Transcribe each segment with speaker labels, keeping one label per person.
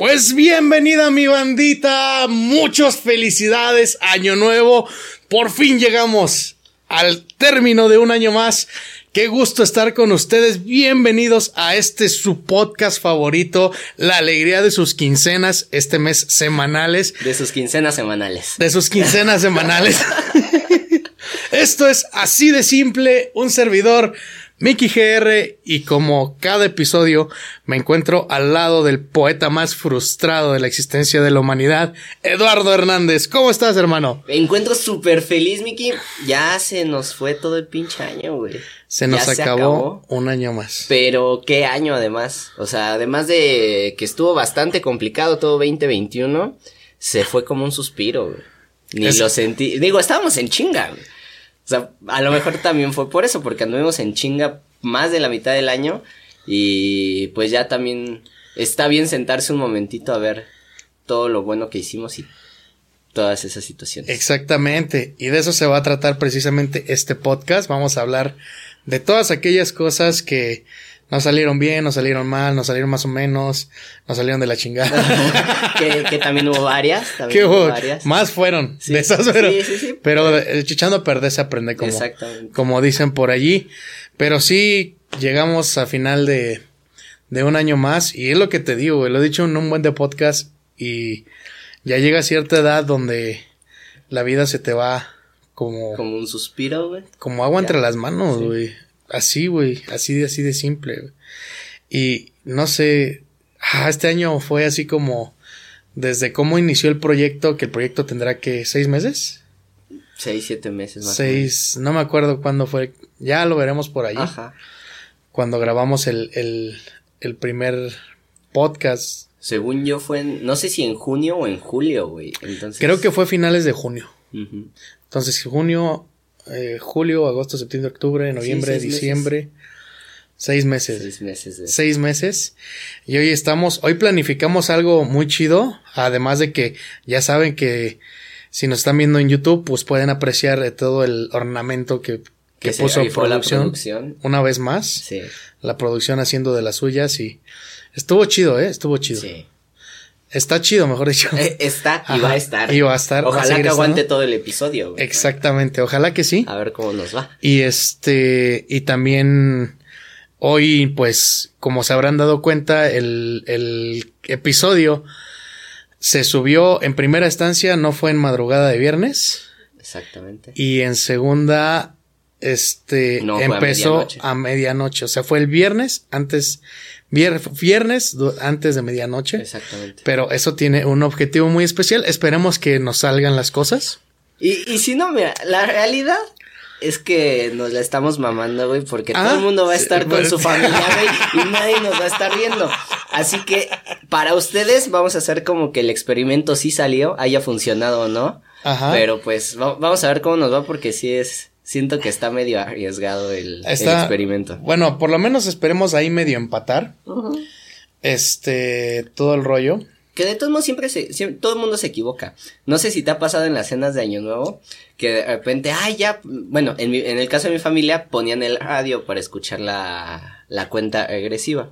Speaker 1: Pues bienvenida mi bandita, muchas felicidades, año nuevo, por fin llegamos al término de un año más. Qué gusto estar con ustedes. Bienvenidos a este su podcast favorito, La alegría de sus quincenas, este mes semanales.
Speaker 2: De sus quincenas semanales.
Speaker 1: De sus quincenas semanales. Esto es así de simple, un servidor, Mickey GR, y como cada episodio me encuentro al lado del poeta más frustrado de la existencia de la humanidad, Eduardo Hernández. ¿Cómo estás, hermano?
Speaker 2: Me encuentro súper feliz, Mickey. Ya se nos fue todo el pinche año, güey.
Speaker 1: Se nos
Speaker 2: se
Speaker 1: acabó,
Speaker 2: acabó.
Speaker 1: un año más.
Speaker 2: Pero qué año además. O sea, además de que estuvo bastante complicado todo 2021, se fue como un suspiro, güey. Ni
Speaker 1: Es-
Speaker 2: lo sentí. Digo, estábamos en chinga, güey. Sea, a lo mejor también fue por eso, porque anduvimos en chinga más de la mitad del año. Y pues ya también está bien sentarse un momentito a ver todo lo bueno que hicimos y todas esas situaciones.
Speaker 1: Exactamente, y de eso se va a tratar precisamente este podcast. Vamos a hablar de todas aquellas cosas que no salieron bien, no salieron mal, no salieron más o menos, no salieron de la chingada.
Speaker 2: que, que también hubo varias. También
Speaker 1: ¿Qué
Speaker 2: hubo varias.
Speaker 1: Más fueron
Speaker 2: Sí,
Speaker 1: de esas,
Speaker 2: sí,
Speaker 1: pero,
Speaker 2: sí, sí.
Speaker 1: pero el chichando a perder se aprende como,
Speaker 2: Exactamente.
Speaker 1: como dicen por allí. Pero sí, llegamos a final de, de un año más y es lo que te digo, güey, lo he dicho en un buen de podcast y ya llega cierta edad donde la vida se te va como, como,
Speaker 2: Como un suspiro, güey.
Speaker 1: agua
Speaker 2: Ya.
Speaker 1: entre las manos, güey. Así, güey, así de, así de simple. Y no sé, ah, este año fue así como desde cómo inició el proyecto, que el proyecto tendrá que seis meses.
Speaker 2: Seis, siete meses más.
Speaker 1: Seis, no me acuerdo cuándo fue. Ya lo veremos por allí.
Speaker 2: Ajá.
Speaker 1: Cuando grabamos el, el, el primer podcast.
Speaker 2: Según yo fue en, no sé si en junio o en julio, güey. Entonces.
Speaker 1: Creo que fue finales de junio. Entonces, junio, eh, julio, agosto, septiembre, octubre, noviembre,
Speaker 2: seis meses.
Speaker 1: diciembre. Seis meses.
Speaker 2: Seis meses.
Speaker 1: Seis meses. Y hoy estamos, hoy planificamos algo muy chido. Además de que ya saben que si nos están viendo en YouTube, pues pueden apreciar eh, todo el ornamento que, que, puso
Speaker 2: rifó la
Speaker 1: producción.
Speaker 2: producción.
Speaker 1: Una vez más.
Speaker 2: Sí.
Speaker 1: La producción haciendo de las suyas y estuvo chido, eh, estuvo chido.
Speaker 2: Sí.
Speaker 1: Está chido, mejor dicho.
Speaker 2: Eh, Está y
Speaker 1: Ajá,
Speaker 2: va a estar.
Speaker 1: y va a estar, a
Speaker 2: Ojalá que aguante
Speaker 1: estando.
Speaker 2: todo el episodio, güey.
Speaker 1: Exactamente, ojalá que sí.
Speaker 2: A ver cómo nos va.
Speaker 1: Y este, y también hoy, pues, como se habrán dado cuenta, el, el episodio se subió en primera instancia, no fue en madrugada de viernes,
Speaker 2: Exactamente.
Speaker 1: y en segunda, este,
Speaker 2: No, fue a
Speaker 1: empezó
Speaker 2: medianoche.
Speaker 1: a medianoche. O sea, fue el viernes antes, vier- viernes antes de medianoche.
Speaker 2: Exactamente.
Speaker 1: Pero eso tiene un objetivo muy especial. Esperemos que nos salgan las cosas.
Speaker 2: Y, y si no, mira, la realidad es que nos la estamos mamando, güey, porque
Speaker 1: Ah,
Speaker 2: todo el mundo va a
Speaker 1: sí,
Speaker 2: estar con su familia, güey, y nadie nos va a estar viendo. Así que para ustedes vamos a hacer como que el experimento sí salió, haya funcionado o no.
Speaker 1: Ajá.
Speaker 2: Pero pues va- vamos a ver cómo nos va porque sí es, siento que está medio arriesgado el, experimento.
Speaker 1: Bueno, por lo menos esperemos ahí medio empatar. Este, todo el rollo.
Speaker 2: Que de todos modos siempre se, siempre- todo el mundo se equivoca. No sé si te ha pasado en las cenas de Año Nuevo, que de repente, ay, ya, bueno, en, mi- en el caso de mi familia ponían el radio para escuchar la, la cuenta regresiva.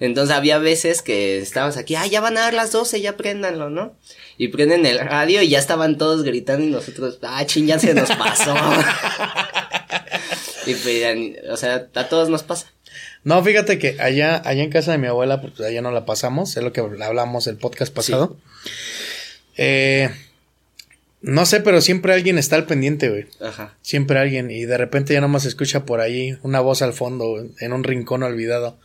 Speaker 2: Entonces había veces que estábamos aquí, ay, ya van a dar las 12, ya préndanlo, ¿no? Y prenden el radio y ya estaban todos gritando y nosotros, ah, ching, ya se nos pasó. y pues, o sea, a todos nos pasa.
Speaker 1: No, fíjate que allá, allá en casa de mi abuela, pues allá no la pasamos, es lo que hablamos el podcast pasado. Eh, no sé, pero siempre alguien está al pendiente, güey.
Speaker 2: Ajá.
Speaker 1: Siempre alguien, y de repente ya nomás se escucha por ahí una voz al fondo, en un rincón olvidado.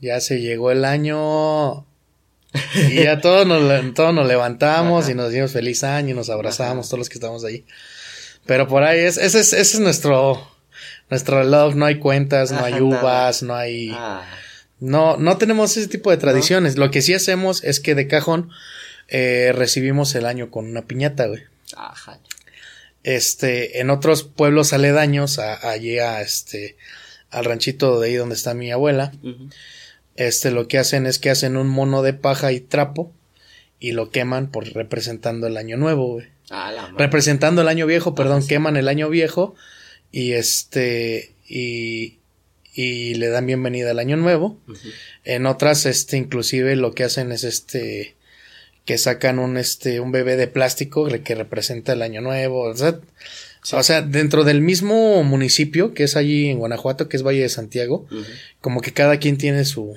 Speaker 1: Ya se llegó el año. Y ya todos nos, todos nos levantamos
Speaker 2: Ajá.
Speaker 1: y nos dimos feliz año y nos abrazamos,
Speaker 2: Ajá.
Speaker 1: todos los que estamos ahí. Pero por ahí es, ese es, ese es nuestro, nuestro love, no hay cuentas, no hay uvas, no hay,
Speaker 2: Ah,
Speaker 1: no, no tenemos ese tipo de tradiciones. Lo que sí hacemos es que de cajón eh, recibimos el año con una piñata, güey.
Speaker 2: ajá.
Speaker 1: Este, en otros pueblos aledaños, a, allí a este, al ranchito de ahí donde está mi abuela. Este, lo que hacen es que hacen un mono de paja y trapo y lo queman por representando el año nuevo, güey.
Speaker 2: Ah, la.
Speaker 1: Representando el año viejo, perdón,
Speaker 2: sí.
Speaker 1: queman el año viejo y este, y, y le dan bienvenida al año nuevo. En otras, este, inclusive lo que hacen es este, que sacan un, este, un bebé de plástico que representa el año nuevo. O sea, o sea, dentro del mismo municipio que es allí en Guanajuato, que es Valle de Santiago, como que cada quien tiene su,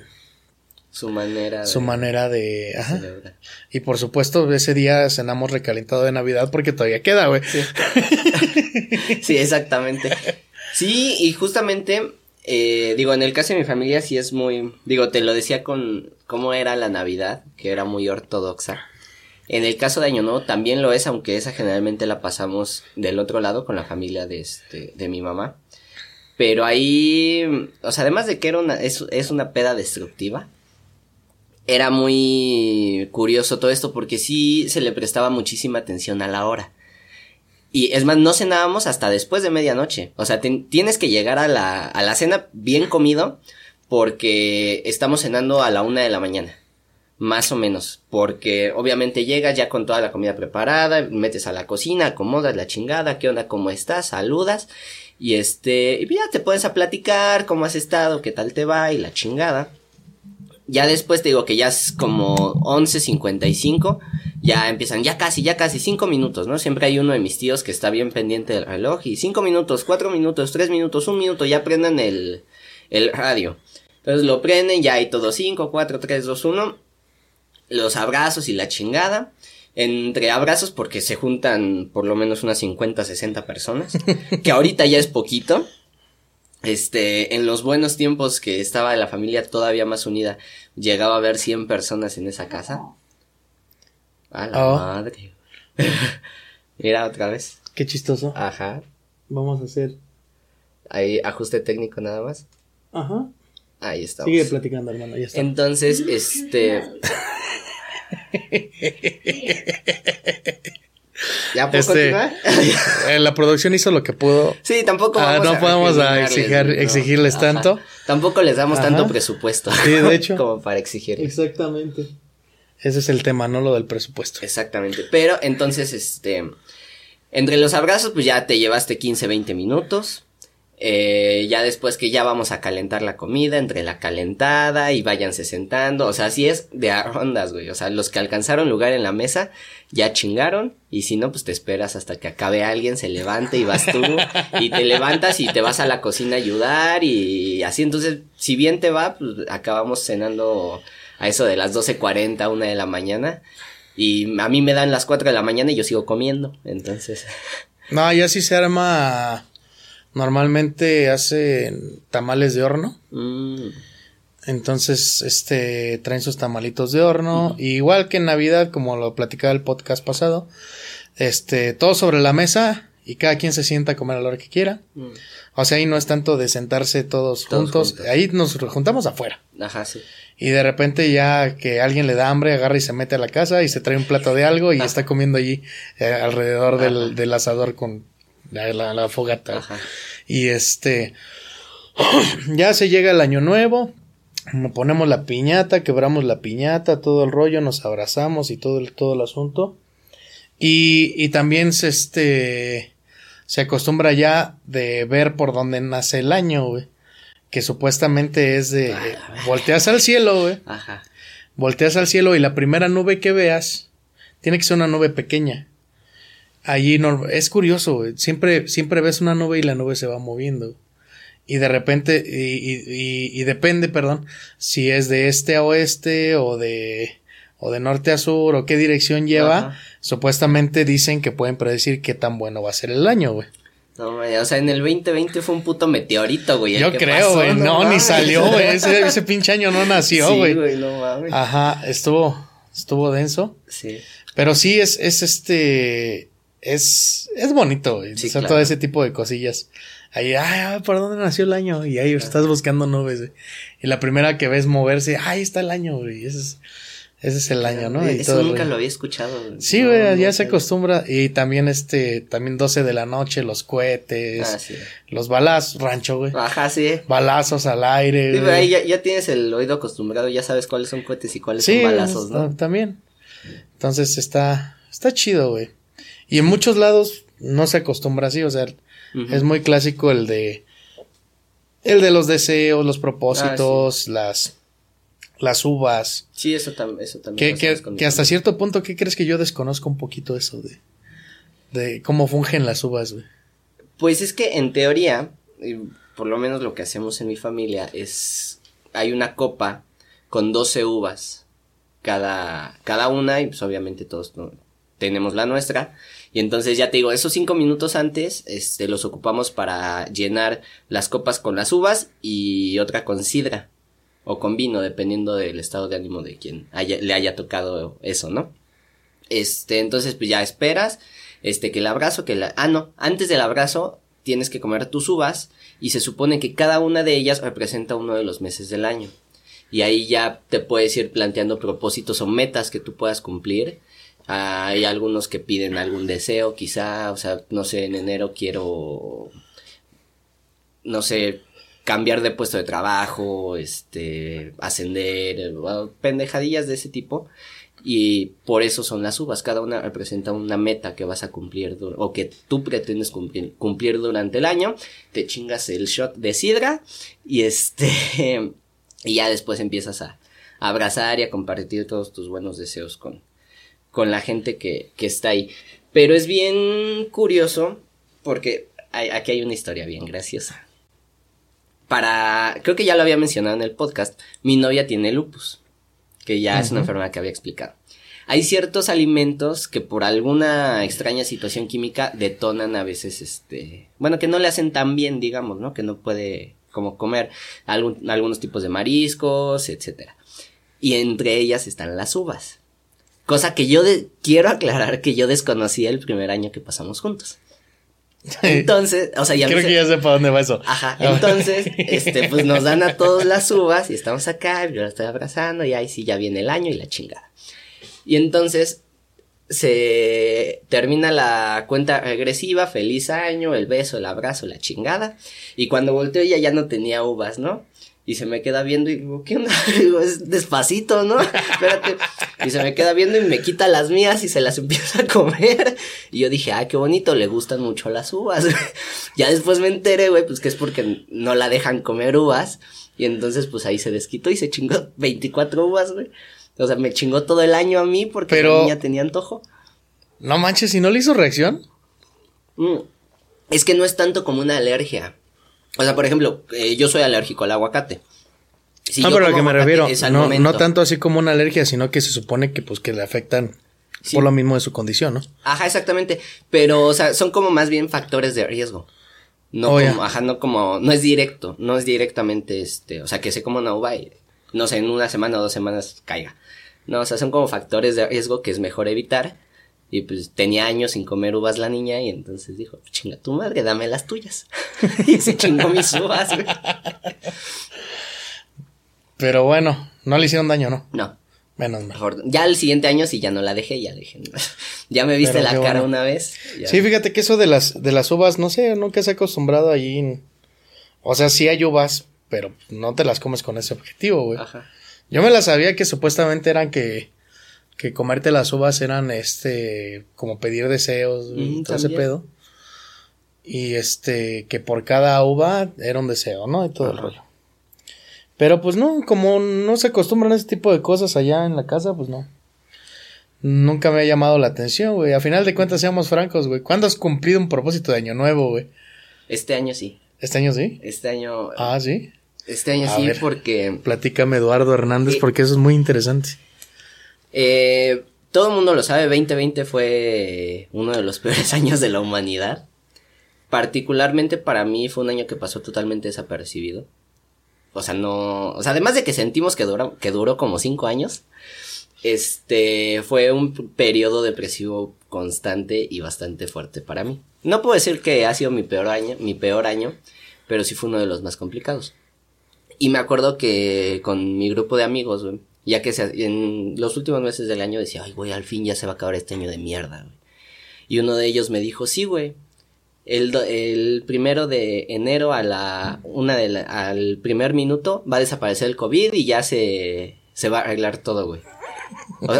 Speaker 2: Su manera
Speaker 1: su
Speaker 2: de
Speaker 1: manera de, ajá.
Speaker 2: celebrar.
Speaker 1: Y por supuesto, ese día cenamos recalentado de Navidad porque todavía queda, güey.
Speaker 2: Sí. Sí, exactamente. Sí, y justamente, eh, digo, en el caso de mi familia sí es muy, digo, te lo decía con cómo era la Navidad, que era muy ortodoxa. En el caso de Año Nuevo también lo es, aunque esa generalmente la pasamos del otro lado con la familia de este, de mi mamá. Pero ahí, o sea, además de que era una, es, es una peda destructiva, era muy curioso todo esto porque sí se le prestaba muchísima atención a la hora. Y es más, no cenábamos hasta después de medianoche. O sea, tienes que llegar a la, a la cena bien comido porque estamos cenando a la una de la mañana. Más o menos. Porque obviamente llegas ya con toda la comida preparada, metes a la cocina, acomodas la chingada, qué onda, cómo estás, saludas. Y este, y ya te pones a platicar cómo has estado, qué tal te va y la chingada. Ya después te digo que ya es como 11.55, ya empiezan, ya casi, ya casi, 5 minutos, ¿no? Siempre hay uno de mis tíos que está bien pendiente del reloj y 5 minutos, 4 minutos, 3 minutos, 1 minuto, ya prendan el, el radio. Entonces lo prenden, ya hay todo 5, 4, 3, 2, 1. Los abrazos y la chingada. Entre abrazos porque se juntan por lo menos unas 50, 60 personas. que ahorita ya es poquito. Este, en los buenos tiempos que estaba la familia todavía más unida, llegaba a haber 100 personas en esa casa. A la
Speaker 1: Oh.
Speaker 2: madre. Mira otra vez.
Speaker 1: Qué chistoso.
Speaker 2: Ajá.
Speaker 1: Vamos a hacer.
Speaker 2: Ahí ajuste técnico nada más.
Speaker 1: Ajá.
Speaker 2: Ahí estamos.
Speaker 1: Sigue platicando, hermano. Ya está.
Speaker 2: Entonces, este. ¿Ya puedo
Speaker 1: Este,
Speaker 2: continuar?
Speaker 1: Eh, la producción hizo lo que pudo.
Speaker 2: Sí, tampoco
Speaker 1: Ah,
Speaker 2: vamos
Speaker 1: no
Speaker 2: a
Speaker 1: podemos a exigir-
Speaker 2: ¿no?
Speaker 1: exigirles
Speaker 2: Ajá.
Speaker 1: tanto.
Speaker 2: Tampoco les damos
Speaker 1: Ajá.
Speaker 2: tanto presupuesto.
Speaker 1: Sí, de hecho.
Speaker 2: como para exigirles.
Speaker 1: Exactamente. Ese es el tema, no lo del presupuesto.
Speaker 2: Exactamente. Pero entonces, este. Entre los abrazos, pues ya te llevaste 15, 20 minutos. Eh, ya después que ya vamos a calentar la comida, entre la calentada y váyanse sentando. O sea, así es de a rondas, güey. O sea, los que alcanzaron lugar en la mesa ya chingaron. Y si no, pues te esperas hasta que acabe alguien, se levante y vas tú. y te levantas y te vas a la cocina a ayudar. Y así, entonces, si bien te va, pues acabamos cenando a eso de las 12.40, una de la mañana. Y a mí me dan las 4 de la mañana y yo sigo comiendo. Entonces,
Speaker 1: No, ya sí se arma. Normalmente hacen tamales de horno.
Speaker 2: mm,
Speaker 1: Entonces, este, traen sus tamalitos de horno. Igual que en Navidad, como lo platicaba el podcast pasado, este, todo sobre la mesa y cada quien se sienta a comer a la hora que quiera.
Speaker 2: mm,
Speaker 1: O sea, ahí no es tanto de sentarse todos,
Speaker 2: Todos
Speaker 1: juntos.
Speaker 2: juntos.
Speaker 1: Ahí nos juntamos afuera.
Speaker 2: ajá, sí.
Speaker 1: Y de repente ya que alguien le da hambre, agarra y se mete a la casa y se trae un plato de algo y
Speaker 2: Ajá.
Speaker 1: está comiendo allí eh, alrededor del, del asador con la, la- la fogata.
Speaker 2: Ajá.
Speaker 1: Y este, ya se llega el año nuevo, ponemos la piñata, quebramos la piñata, todo el rollo, nos abrazamos y todo el, todo el asunto. Y, y también se, este, se acostumbra ya de ver por dónde nace el año, güey. Que supuestamente es de,
Speaker 2: Ah,
Speaker 1: eh, volteas al cielo, güey.
Speaker 2: Ajá.
Speaker 1: Volteas al cielo y la primera nube que veas tiene que ser una nube pequeña. Allí no, es curioso, güey. Siempre, siempre ves una nube y la nube se va moviendo. Y de repente, y, y- y- y depende, perdón, si es de este a oeste o de, o de norte a sur o qué dirección lleva.
Speaker 2: Ajá.
Speaker 1: Supuestamente dicen que pueden predecir qué tan bueno va a ser el año, güey.
Speaker 2: No, man, o sea, en el 2020 fue un puto meteorito, güey.
Speaker 1: Yo creo, güey. No, ni salió, güey. Ese, ese pinche año no nació,
Speaker 2: Sí,
Speaker 1: güey.
Speaker 2: güey, no mames.
Speaker 1: Ajá, estuvo, estuvo denso.
Speaker 2: Sí.
Speaker 1: Pero sí es, es este, es, es bonito, güey.
Speaker 2: Sí,
Speaker 1: o sea,
Speaker 2: claro.
Speaker 1: todo ese tipo de cosillas. Ahí, ay, ay, ¿por dónde nació el año? Y ahí estás buscando nubes, güey. Y la primera que ves moverse, ahí está el año, güey. Ese es, ese es el año, ¿no? Y
Speaker 2: Eso
Speaker 1: todo
Speaker 2: nunca lo había escuchado. güey.
Speaker 1: Sí,
Speaker 2: No,
Speaker 1: güey,
Speaker 2: no
Speaker 1: ya se acostumbra. Y también este, también 12 de la noche, los cohetes,
Speaker 2: Ah, sí.
Speaker 1: los balazos, rancho, güey.
Speaker 2: Ajá, sí.
Speaker 1: Balazos al aire,
Speaker 2: Sí, pero ahí
Speaker 1: güey.
Speaker 2: ya, ya tienes el oído acostumbrado, ya sabes cuáles son cohetes y cuáles
Speaker 1: Sí,
Speaker 2: son balazos, ¿no?
Speaker 1: también. Entonces está, está chido, güey. Y en muchos lados no se acostumbra así, o sea, es muy clásico el de El de los deseos, los propósitos, las, las uvas.
Speaker 2: Sí, eso, tam- eso también.
Speaker 1: Que, que, hasta cierto punto, ¿qué crees que yo desconozco un poquito eso de, de cómo fungen las uvas, güey?
Speaker 2: Pues es que en teoría, y por lo menos lo que hacemos en mi familia es, hay una copa con 12 uvas cada, cada una y pues obviamente todos. Tenemos la nuestra. Y entonces ya te digo, esos cinco minutos antes, este, los ocupamos para llenar las copas con las uvas y otra con sidra o con vino, dependiendo del estado de ánimo de quien haya, le haya tocado eso, ¿no? Este, entonces pues ya esperas, este, que el abrazo, que la, ah, no, antes del abrazo tienes que comer tus uvas y se supone que cada una de ellas representa uno de los meses del año. Y ahí ya te puedes ir planteando propósitos o metas que tú puedas cumplir. Hay algunos que piden algún deseo, quizá, o sea, no sé, en enero quiero, no sé, cambiar de puesto de trabajo, este, ascender, pendejadillas de ese tipo. Y por eso son las uvas. Cada una representa una meta que vas a cumplir o que tú pretendes cumplir, cumplir durante el año. Te chingas el shot de sidra y este y ya después empiezas a abrazar y a compartir todos tus buenos deseos con, con la gente que, que está ahí. Pero es bien curioso porque hay- aquí hay una historia bien graciosa. Para, creo que ya lo había mencionado en el podcast, mi novia tiene lupus, que ya es una enfermedad que había explicado. Hay ciertos alimentos que por alguna extraña situación química detonan a veces, este, bueno, que no le hacen tan bien, digamos, ¿no? Que no puede como comer algún- algunos tipos de mariscos, etcétera. Y entre ellas están las uvas. Cosa que yo de- quiero aclarar que yo desconocía el primer año que pasamos juntos. Entonces, o sea, ya
Speaker 1: Creo que ya sé para dónde va eso.
Speaker 2: Ajá, entonces, este, pues nos dan a todos las uvas y estamos acá, yo la estoy abrazando y ahí sí ya viene el año y la chingada. Y entonces se termina la cuenta regresiva, feliz año, el beso, el abrazo, la chingada. Y cuando volteo ella ya no tenía uvas, ¿no? Y se me queda viendo y digo, ¿qué onda? Digo, es despacito, ¿no? Espérate. Y se me queda viendo y me quita las mías y se las empieza a comer. Y yo dije, ah, qué bonito, le gustan mucho las uvas. ya después me enteré, güey, pues que es porque no la dejan comer uvas. Y entonces, pues ahí se desquitó y se chingó 24 uvas, güey. O sea, me chingó todo el año a mí porque
Speaker 1: Pero-
Speaker 2: la niña tenía antojo.
Speaker 1: No manches, ¿y no le hizo reacción?
Speaker 2: Mm. Es que no es tanto como una alergia. O sea, por ejemplo, eh, yo soy alérgico al aguacate. Si
Speaker 1: ah, pero a lo
Speaker 2: como
Speaker 1: que me refiero, no, tanto así como una alergia, sino que se supone que pues que le afectan
Speaker 2: Sí.
Speaker 1: por lo mismo de su condición, ¿no?
Speaker 2: Ajá, exactamente. Pero, o sea, son como más bien factores de riesgo. No
Speaker 1: Oh,
Speaker 2: como, ajá, no como, no es directo, no es directamente este, o sea, que se coma una uva y, no sé, en una semana o dos semanas caiga. No, o sea, son como factores de riesgo que es mejor evitar. Y pues tenía años sin comer uvas la niña y entonces dijo, chinga tu madre, dame las tuyas. y se chingó mis uvas, güey.
Speaker 1: Pero bueno, no le hicieron daño, ¿no?
Speaker 2: No,
Speaker 1: Menos mal.
Speaker 2: mejor. Ya el siguiente año sí ya no la dejé, ya dije. ya me viste
Speaker 1: Pero
Speaker 2: la cara
Speaker 1: bueno.
Speaker 2: una vez. ya.
Speaker 1: Sí, fíjate que eso de las, de las uvas, no sé, nunca se ha acostumbrado allí. en- O sea, sí hay uvas, pero no te las comes con ese objetivo, güey.
Speaker 2: Ajá.
Speaker 1: Yo me las sabía que supuestamente eran que, que comerte las uvas eran este, como pedir deseos y
Speaker 2: Mm,
Speaker 1: todo ese pedo. Y este, que por cada uva era un deseo, ¿no? Y todo el rollo. Pero pues no, como no se acostumbran a ese tipo de cosas allá en la casa, pues no. Nunca me ha llamado la atención, güey. A final de cuentas, seamos francos, güey. ¿Cuándo has cumplido un propósito de año nuevo, güey?
Speaker 2: Este año sí.
Speaker 1: ¿Este año sí?
Speaker 2: Este año.
Speaker 1: Ah, sí.
Speaker 2: Este año
Speaker 1: A
Speaker 2: sí,
Speaker 1: ver.
Speaker 2: porque
Speaker 1: Platícame, Eduardo Hernández,
Speaker 2: Sí.
Speaker 1: porque eso es muy interesante.
Speaker 2: Eh, todo el mundo lo sabe, 2020 fue uno de los peores años de la humanidad. Particularmente para mí fue un año que pasó totalmente desapercibido. O sea, no, o sea, además de que sentimos que duró, como cinco años, este, fue un periodo depresivo constante y bastante fuerte para mí. No puedo decir que ha sido mi peor año, mi peor año, pero sí fue uno de los más complicados. Y me acuerdo que con mi grupo de amigos, ya que se- en los últimos meses del año decía, ay, güey, al fin ya se va a acabar este año de mierda, güey. Y uno de ellos me dijo, sí, güey. El, el primero de enero a la una de la- al primer minuto va a desaparecer el COVID y ya se, se va a arreglar todo, güey.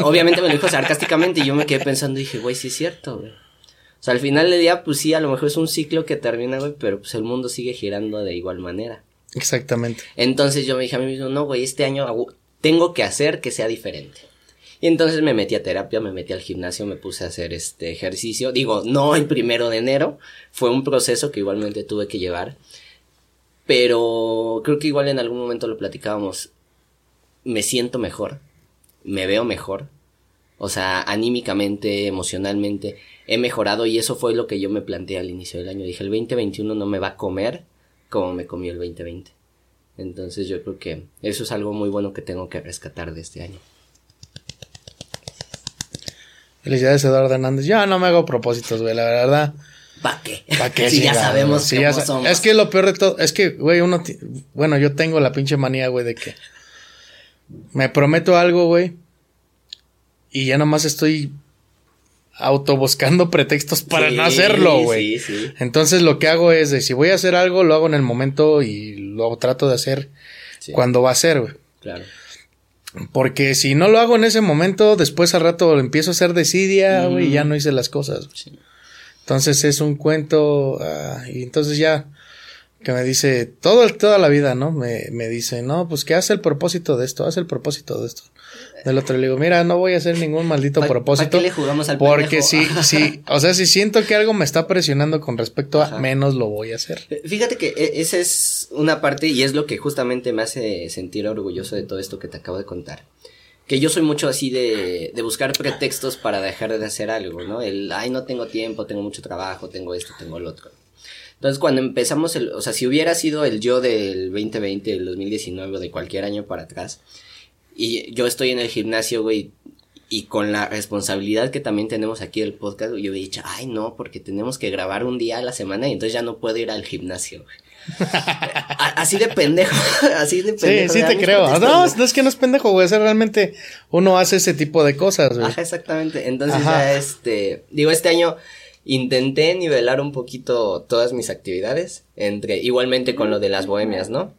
Speaker 2: Obviamente me lo dijo sarcásticamente y yo me quedé pensando y dije, güey, sí es cierto, güey. O sea, al final del día, pues sí, a lo mejor es un ciclo que termina, güey, pero pues el mundo sigue girando de igual manera.
Speaker 1: Exactamente.
Speaker 2: Entonces yo me dije a mí mismo, no, güey, este año tengo que hacer que sea diferente. Y entonces me metí a terapia, me metí al gimnasio, me puse a hacer este ejercicio. Digo, no el primero de enero, fue un proceso que igualmente tuve que llevar. Pero creo que igual en algún momento lo platicábamos. Me siento mejor, me veo mejor. O sea, anímicamente, emocionalmente, he mejorado y eso fue lo que yo me planteé al inicio del año. Dije, el 2021 no me va a comer como me comió el 2020. Entonces yo creo que eso es algo muy bueno que tengo que rescatar de este año.
Speaker 1: Felicidades, Eduardo Hernández. Ya no me hago propósitos, güey, la verdad.
Speaker 2: ¿Para qué?
Speaker 1: ¿Para qué?
Speaker 2: Si ya
Speaker 1: chingado?
Speaker 2: sabemos
Speaker 1: Si
Speaker 2: cómo
Speaker 1: ya sa-
Speaker 2: somos.
Speaker 1: Es que lo peor de todo, es que, güey, uno, bueno, yo tengo la pinche manía, güey, de que me prometo algo, güey, y ya nomás estoy autobuscando pretextos para
Speaker 2: Sí,
Speaker 1: no hacerlo, güey.
Speaker 2: Sí, sí.
Speaker 1: Entonces lo que hago es de si voy a hacer algo, lo hago en el momento y lo trato de hacer cuando va a ser, güey.
Speaker 2: Claro.
Speaker 1: Porque si no lo hago en ese momento, después al rato empiezo a hacer desidia, güey, y ya no hice las cosas. Entonces es un cuento, ah, y entonces ya que me dice, todo, toda la vida, ¿no? Me, me dice, no, pues que hace el propósito de esto, hace el propósito de esto. Del otro le digo, mira, no voy a hacer ningún maldito
Speaker 2: ¿Pa-
Speaker 1: propósito.
Speaker 2: pa' qué le jugamos al
Speaker 1: Porque
Speaker 2: pendejo?
Speaker 1: sí, sí, o sea, si siento que algo me está presionando con respecto a
Speaker 2: Ajá.
Speaker 1: menos lo voy a hacer.
Speaker 2: Fíjate que e- esa es una parte y es lo que justamente me hace sentir orgulloso de todo esto que te acabo de contar. Que yo soy mucho así de, de buscar pretextos para dejar de hacer algo, ¿no? El, ay, no tengo tiempo, tengo mucho trabajo, tengo esto, tengo lo otro. Entonces, cuando empezamos, el, o sea, si hubiera sido el yo del 2020, del 2019 o de cualquier año para atrás, y yo estoy en el gimnasio, güey, y con la responsabilidad que también tenemos aquí del podcast, yo hubiera dicho, ay, no, porque tenemos que grabar un día a la semana y entonces ya no puedo ir al gimnasio, así de pendejo, así de
Speaker 1: Sí,
Speaker 2: pendejo.
Speaker 1: sí
Speaker 2: da
Speaker 1: te creo. No, no es que no es pendejo, güey. Sea, realmente uno hace ese tipo de cosas, güey.
Speaker 2: Ajá, exactamente. Entonces
Speaker 1: Ajá.
Speaker 2: ya este, digo, este año intenté nivelar un poquito todas mis actividades, entre, igualmente con lo de las bohemias, ¿no?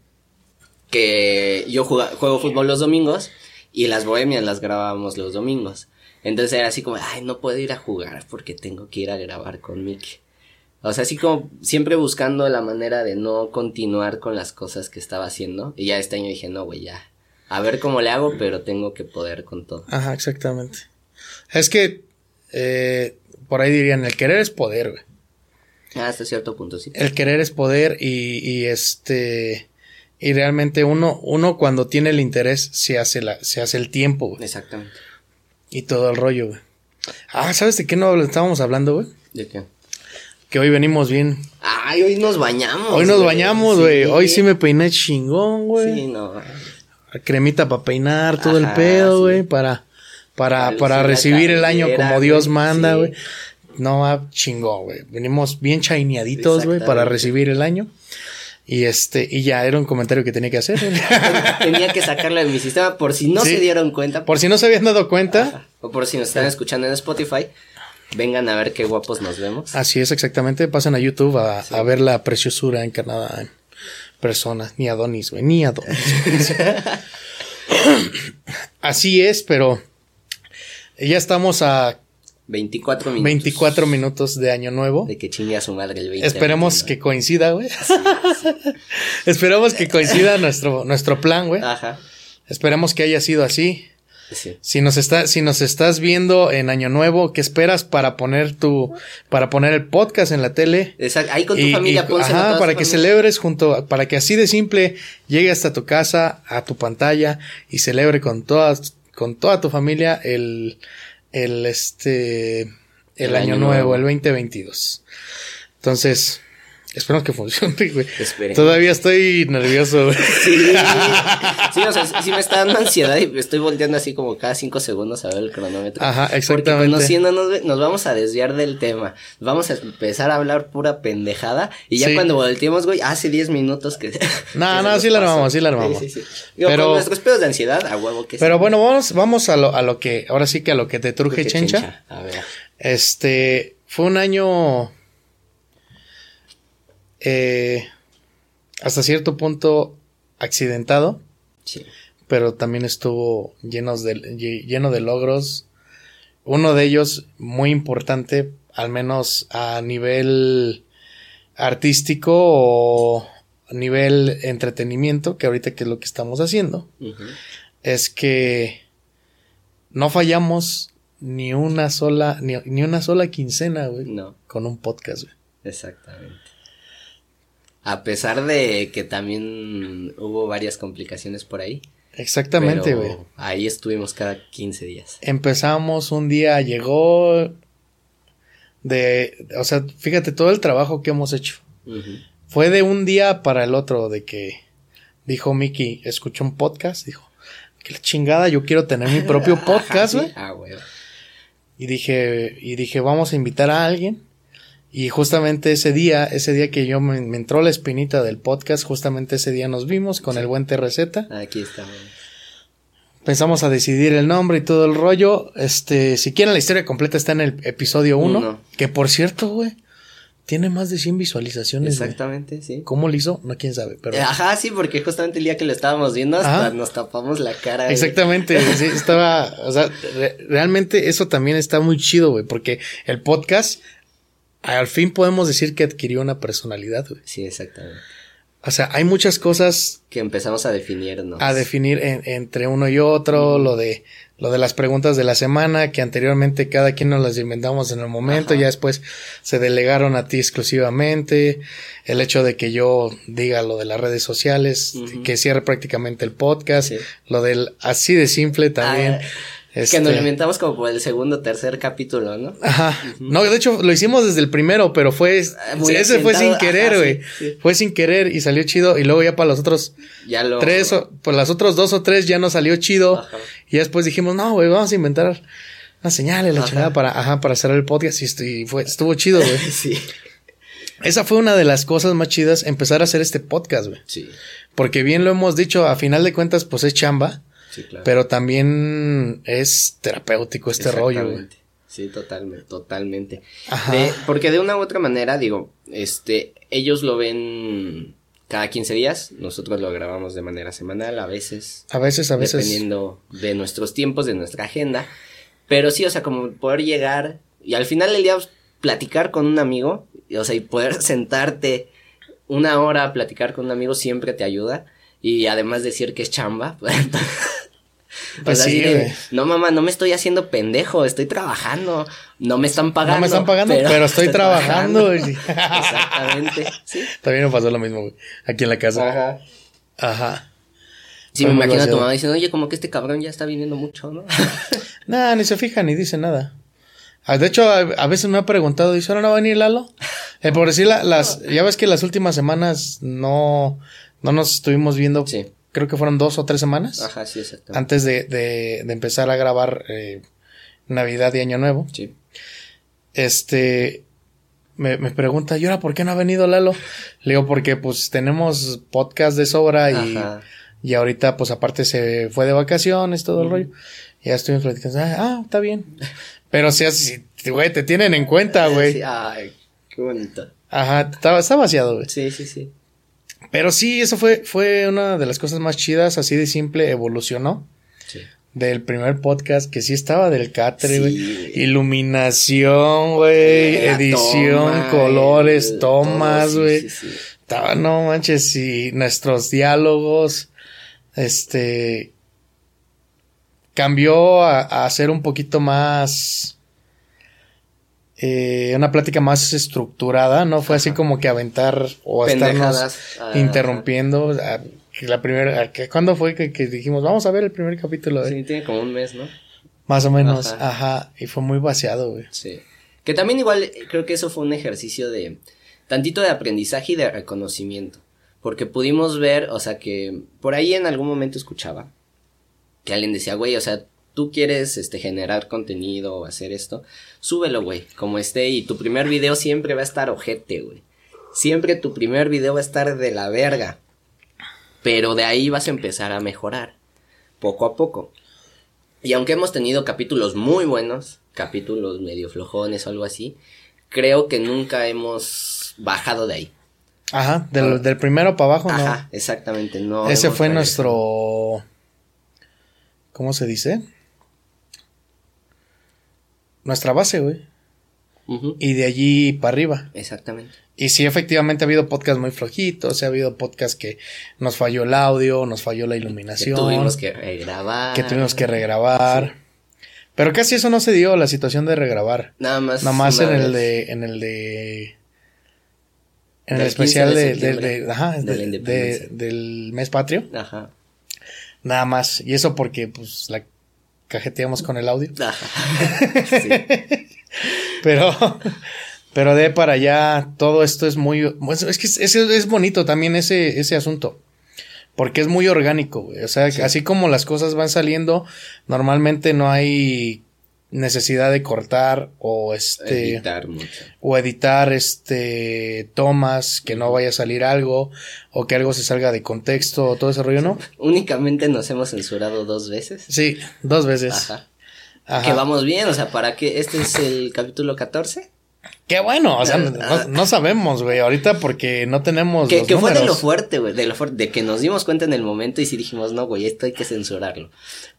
Speaker 2: Que yo juego fútbol los domingos y las bohemias las grabábamos los domingos. Entonces era así como, ay, no puedo ir a jugar porque tengo que ir a grabar con Mickey. O sea, así como siempre buscando la manera de no continuar con las cosas que estaba haciendo. Y ya este año dije, no, güey, ya. A ver cómo le hago, pero tengo que poder con todo.
Speaker 1: Ajá, exactamente. Es que eh, por ahí dirían, el querer es poder, güey.
Speaker 2: Ah, hasta cierto punto, sí.
Speaker 1: El querer es poder y, y este y realmente uno uno cuando tiene el interés se hace la se hace el tiempo, güey,
Speaker 2: Exactamente.
Speaker 1: y todo el rollo, güey. Ah, ¿sabes de qué no estábamos hablando, güey?
Speaker 2: ¿De qué?
Speaker 1: Que hoy venimos bien.
Speaker 2: Ay, hoy nos bañamos.
Speaker 1: Hoy nos
Speaker 2: güey.
Speaker 1: bañamos, güey. Hoy sí me peiné chingón, güey.
Speaker 2: Sí, no.
Speaker 1: cremita para peinar, todo
Speaker 2: Ajá,
Speaker 1: el pedo,
Speaker 2: sí.
Speaker 1: güey, para, para,
Speaker 2: Para
Speaker 1: recibir el año como Dios manda,
Speaker 2: sí.
Speaker 1: güey. No, ah, chingón, güey. Venimos bien chaineaditos, güey, para recibir el año. Y este, y ya era un comentario que tenía que hacer.
Speaker 2: Tenía que sacarlo de mi sistema por si no
Speaker 1: Sí.
Speaker 2: se dieron cuenta.
Speaker 1: Por si no se habían dado cuenta,
Speaker 2: Ajá. O por si nos están escuchando en Spotify. Vengan a ver qué guapos nos vemos.
Speaker 1: así es exactamente. Pasan a YouTube a, a ver la preciosura encarnada en personas. Ni Adonis, güey, ni Adonis. así es, pero ya estamos a
Speaker 2: 24 minutos.
Speaker 1: 24 minutos de año nuevo.
Speaker 2: De que chingue a su madre el 20.
Speaker 1: Esperemos que coincida, güey. Esperemos que coincida nuestro, nuestro plan, güey.
Speaker 2: Ajá.
Speaker 1: Esperemos que haya sido así.
Speaker 2: Sí.
Speaker 1: Si nos está, si nos estás viendo en Año Nuevo, ¿qué esperas para poner tu, para poner el podcast en la tele?
Speaker 2: Exacto. Ahí con tu
Speaker 1: Y-
Speaker 2: familia,
Speaker 1: y- ajá, para que
Speaker 2: familia.
Speaker 1: celebres junto, para que así de simple llegue hasta tu casa, a tu pantalla y celebre con todas, con toda tu familia el, el este, el,
Speaker 2: El
Speaker 1: año,
Speaker 2: año
Speaker 1: nuevo,
Speaker 2: nuevo.
Speaker 1: el 2022. Entonces, esperemos que funcione, güey.
Speaker 2: Esperemos.
Speaker 1: Todavía estoy nervioso, güey.
Speaker 2: Sí. sí, o sea, sí me está dando ansiedad y estoy volteando así como cada cinco segundos a ver el cronómetro.
Speaker 1: Ajá,
Speaker 2: Porque
Speaker 1: exactamente.
Speaker 2: conociéndonos, güey, nos vamos a desviar del tema. Vamos a empezar a hablar pura pendejada. Y ya
Speaker 1: Sí.
Speaker 2: cuando volteemos, güey, hace 10 minutos que.
Speaker 1: No,
Speaker 2: que
Speaker 1: no, sí la armamos, sí la armamos.
Speaker 2: Sí, sí, sí. Digo,
Speaker 1: Pero-
Speaker 2: con nuestros pedos de ansiedad, a huevo que sí.
Speaker 1: Pero bueno, vamos, vamos a lo, a lo que, ahora sí que a lo que te truje,
Speaker 2: Cruje
Speaker 1: chencha.
Speaker 2: A ver.
Speaker 1: Este, fue un año eh, hasta cierto punto accidentado,
Speaker 2: Sí.
Speaker 1: pero también estuvo llenos de, lle- lleno de logros. Uno de ellos muy importante, al menos a nivel artístico o nivel entretenimiento, que ahorita que es lo que estamos haciendo, es que no fallamos ni una sola, ni, ni una sola quincena, güey,
Speaker 2: No,
Speaker 1: con un podcast, güey.
Speaker 2: exactamente. A pesar de que también hubo varias complicaciones por ahí.
Speaker 1: Exactamente, güey.
Speaker 2: Ahí estuvimos cada 15 días.
Speaker 1: Empezamos un día, llegó de, o sea, fíjate todo el trabajo que hemos hecho. Fue de un día para el otro de que dijo Mickey, escuchó un podcast, dijo, que la chingada, yo quiero tener mi propio podcast, güey.
Speaker 2: Ah, güey.
Speaker 1: Y dije, y dije, vamos a invitar a alguien. Y justamente ese día, ese día que yo me, me entró la espinita del podcast, justamente ese día nos vimos con el buen TRZ.
Speaker 2: Aquí estamos.
Speaker 1: Pensamos a decidir el nombre y todo el rollo. Este, si quieren la historia completa está en el episodio 1.
Speaker 2: Uno.
Speaker 1: Que por cierto, güey, tiene más de 100 visualizaciones. güey.
Speaker 2: Exactamente, sí.
Speaker 1: ¿Cómo lo hizo? No, quién sabe, pero...
Speaker 2: Eh, Ajá, sí, porque justamente el día que lo estábamos viendo hasta
Speaker 1: Ajá.
Speaker 2: nos tapamos la cara. güey.
Speaker 1: Exactamente, sí, estaba, o sea, re- realmente eso también está muy chido, güey, porque el podcast, al fin podemos decir que adquirió una personalidad, güey.
Speaker 2: Sí, exactamente.
Speaker 1: O sea, hay muchas cosas
Speaker 2: Que empezamos a definirnos.
Speaker 1: a definir en- entre uno y otro, lo de lo de las preguntas de la semana, que anteriormente cada quien nos las inventamos en el momento,
Speaker 2: Ajá.
Speaker 1: ya después se delegaron a ti exclusivamente, el hecho de que yo diga lo de las redes sociales, que cierre prácticamente el podcast,
Speaker 2: Sí.
Speaker 1: lo del así de simple también.
Speaker 2: Ah,
Speaker 1: este,
Speaker 2: Que nos lo inventamos como por el segundo tercer capítulo, ¿no?
Speaker 1: Ajá. No, de hecho lo hicimos desde el primero, pero fue
Speaker 2: Ah, muy
Speaker 1: ese fue sin querer, güey.
Speaker 2: sí, sí.
Speaker 1: Fue sin querer y salió chido y luego ya para los otros
Speaker 2: Ya lo.
Speaker 1: tres o pues las otros dos o tres ya no salió chido
Speaker 2: Ajá.
Speaker 1: y después dijimos, "No, güey, vamos a inventar una señal y la
Speaker 2: Ajá.
Speaker 1: chingada para ajá, para hacer el podcast y fue estuvo chido, güey.
Speaker 2: sí.
Speaker 1: Esa fue una de las cosas más chidas empezar a hacer este podcast, güey.
Speaker 2: Sí.
Speaker 1: Porque bien lo hemos dicho, a final de cuentas pues es chamba,
Speaker 2: Sí, claro.
Speaker 1: pero también es terapéutico este rollo, güey.
Speaker 2: Sí, totalmente, totalmente.
Speaker 1: Ajá.
Speaker 2: De- porque de una u otra manera, digo, este, ellos lo ven cada 15 días, nosotros lo grabamos de manera semanal, a veces,
Speaker 1: A veces, a veces.
Speaker 2: dependiendo de nuestros tiempos, de nuestra agenda. Pero sí, o sea, como poder llegar y al final del día pues, platicar con un amigo, y, o sea, y poder sentarte una hora a platicar con un amigo siempre te ayuda. Y además decir que es chamba, pues,
Speaker 1: Pues
Speaker 2: así de, no mamá, no me estoy haciendo pendejo, estoy trabajando, no me están pagando.
Speaker 1: No me están pagando, pero, estoy, trabajando.
Speaker 2: Exactamente, sí.
Speaker 1: También me pasó lo mismo, güey. Aquí en la casa.
Speaker 2: Ajá.
Speaker 1: Ajá.
Speaker 2: Sí,
Speaker 1: Fue
Speaker 2: me imagino a tu mamá diciendo, oye, como que este cabrón ya está viniendo mucho, ¿no?
Speaker 1: Nah, ni se fija ni dice nada. Ah, De hecho, a, a veces me ha preguntado, ¿dice ahora no va a venir Lalo? Eh, por decir, la- las, ya ves que las últimas semanas no, no nos estuvimos viendo,
Speaker 2: Sí.
Speaker 1: creo que fueron dos o tres semanas,
Speaker 2: Ajá, sí, exacto.
Speaker 1: antes de, de, de empezar a grabar eh, Navidad y Año Nuevo.
Speaker 2: Sí.
Speaker 1: Este, me, me pregunta, ¿y ahora por qué no ha venido Lalo? Le digo, porque pues tenemos podcast de sobra y,
Speaker 2: Ajá.
Speaker 1: y ahorita pues aparte se fue de vacaciones, todo el rollo. Ya estuvimos platicando, ah, ah, está bien. Pero si, si, güey, te tienen en cuenta, güey.
Speaker 2: Sí, ay, qué bonito.
Speaker 1: Ajá, está, está vaciado, güey.
Speaker 2: Sí, sí, sí.
Speaker 1: Pero sí, eso fue, fue una de las cosas más chidas, así de simple, evolucionó.
Speaker 2: Sí.
Speaker 1: Del primer podcast que sí estaba del catre, güey.
Speaker 2: Sí.
Speaker 1: Iluminación, güey.
Speaker 2: La
Speaker 1: Edición,
Speaker 2: toma,
Speaker 1: colores,
Speaker 2: el-
Speaker 1: tomas, güey.
Speaker 2: Sí, sí, sí.
Speaker 1: Estaba, no manches, y nuestros diálogos, este, cambió a, a ser un poquito más, eh, una plática más estructurada, ¿no? Fue así como que aventar o estarnos
Speaker 2: ah,
Speaker 1: interrumpiendo. a- la primera, ¿cuándo fue que, que dijimos, vamos a ver el primer capítulo? de-"
Speaker 2: Sí, tiene como un mes, ¿no?
Speaker 1: Más o menos,
Speaker 2: Ajá.
Speaker 1: ajá. y fue muy vaciado, güey.
Speaker 2: Sí. Que también igual eh, creo que eso fue un ejercicio de tantito de aprendizaje y de reconocimiento. Porque pudimos ver, o sea, que por ahí en algún momento escuchaba que alguien decía, güey, o sea, tú quieres este generar contenido o hacer esto, súbelo, güey, como esté y tu primer video siempre va a estar ojete, güey. Siempre tu primer video va a estar de la verga. Pero de ahí vas a empezar a mejorar, poco a poco. Y aunque hemos tenido capítulos muy buenos, capítulos medio flojones o algo así, creo que nunca hemos bajado de ahí.
Speaker 1: Ajá, del, del primero para abajo,
Speaker 2: Ajá, exactamente, no.
Speaker 1: Ese fue nuestro, ¿cómo se dice? Nuestra base, güey. Y de allí para arriba.
Speaker 2: Exactamente.
Speaker 1: Y sí, efectivamente ha habido podcasts muy flojitos, ha habido podcasts que nos falló el audio, nos falló la
Speaker 2: Que
Speaker 1: iluminación,
Speaker 2: tuvimos que grabar.
Speaker 1: que tuvimos que regrabar. Pero casi eso no se dio, la situación de regrabar.
Speaker 2: Nada más.
Speaker 1: Nada más en el de, en el de, en el especial
Speaker 2: 15 de
Speaker 1: de, de- ajá,
Speaker 2: de
Speaker 1: de-
Speaker 2: la independencia.
Speaker 1: de- del mes patrio.
Speaker 2: Ajá.
Speaker 1: Nada más. Y eso porque, pues, la cajeteamos con el audio.
Speaker 2: Ajá. sí.
Speaker 1: Pero, pero de para allá, todo esto es muy, es, es que es, es- es bonito también ese, ese asunto. Porque es muy orgánico, güey. O sea,
Speaker 2: Sí.
Speaker 1: así como las cosas van saliendo, normalmente no hay necesidad de cortar o este,
Speaker 2: Editar mucho.
Speaker 1: o editar este, tomas, que no vaya a salir algo, o que algo se salga de contexto, o todo ese rollo, ¿no?
Speaker 2: Únicamente nos hemos censurado dos veces.
Speaker 1: Sí, dos veces.
Speaker 2: Ajá.
Speaker 1: Ajá.
Speaker 2: Que vamos bien, o sea, ¿para qué? Este es el capítulo 14.
Speaker 1: Qué bueno, o sea, no, no sabemos, güey, ahorita porque no tenemos
Speaker 2: Que,
Speaker 1: los
Speaker 2: que fue de lo fuerte, güey, de lo fuerte, de que nos dimos cuenta en el momento y sí dijimos, no, güey, esto hay que censurarlo.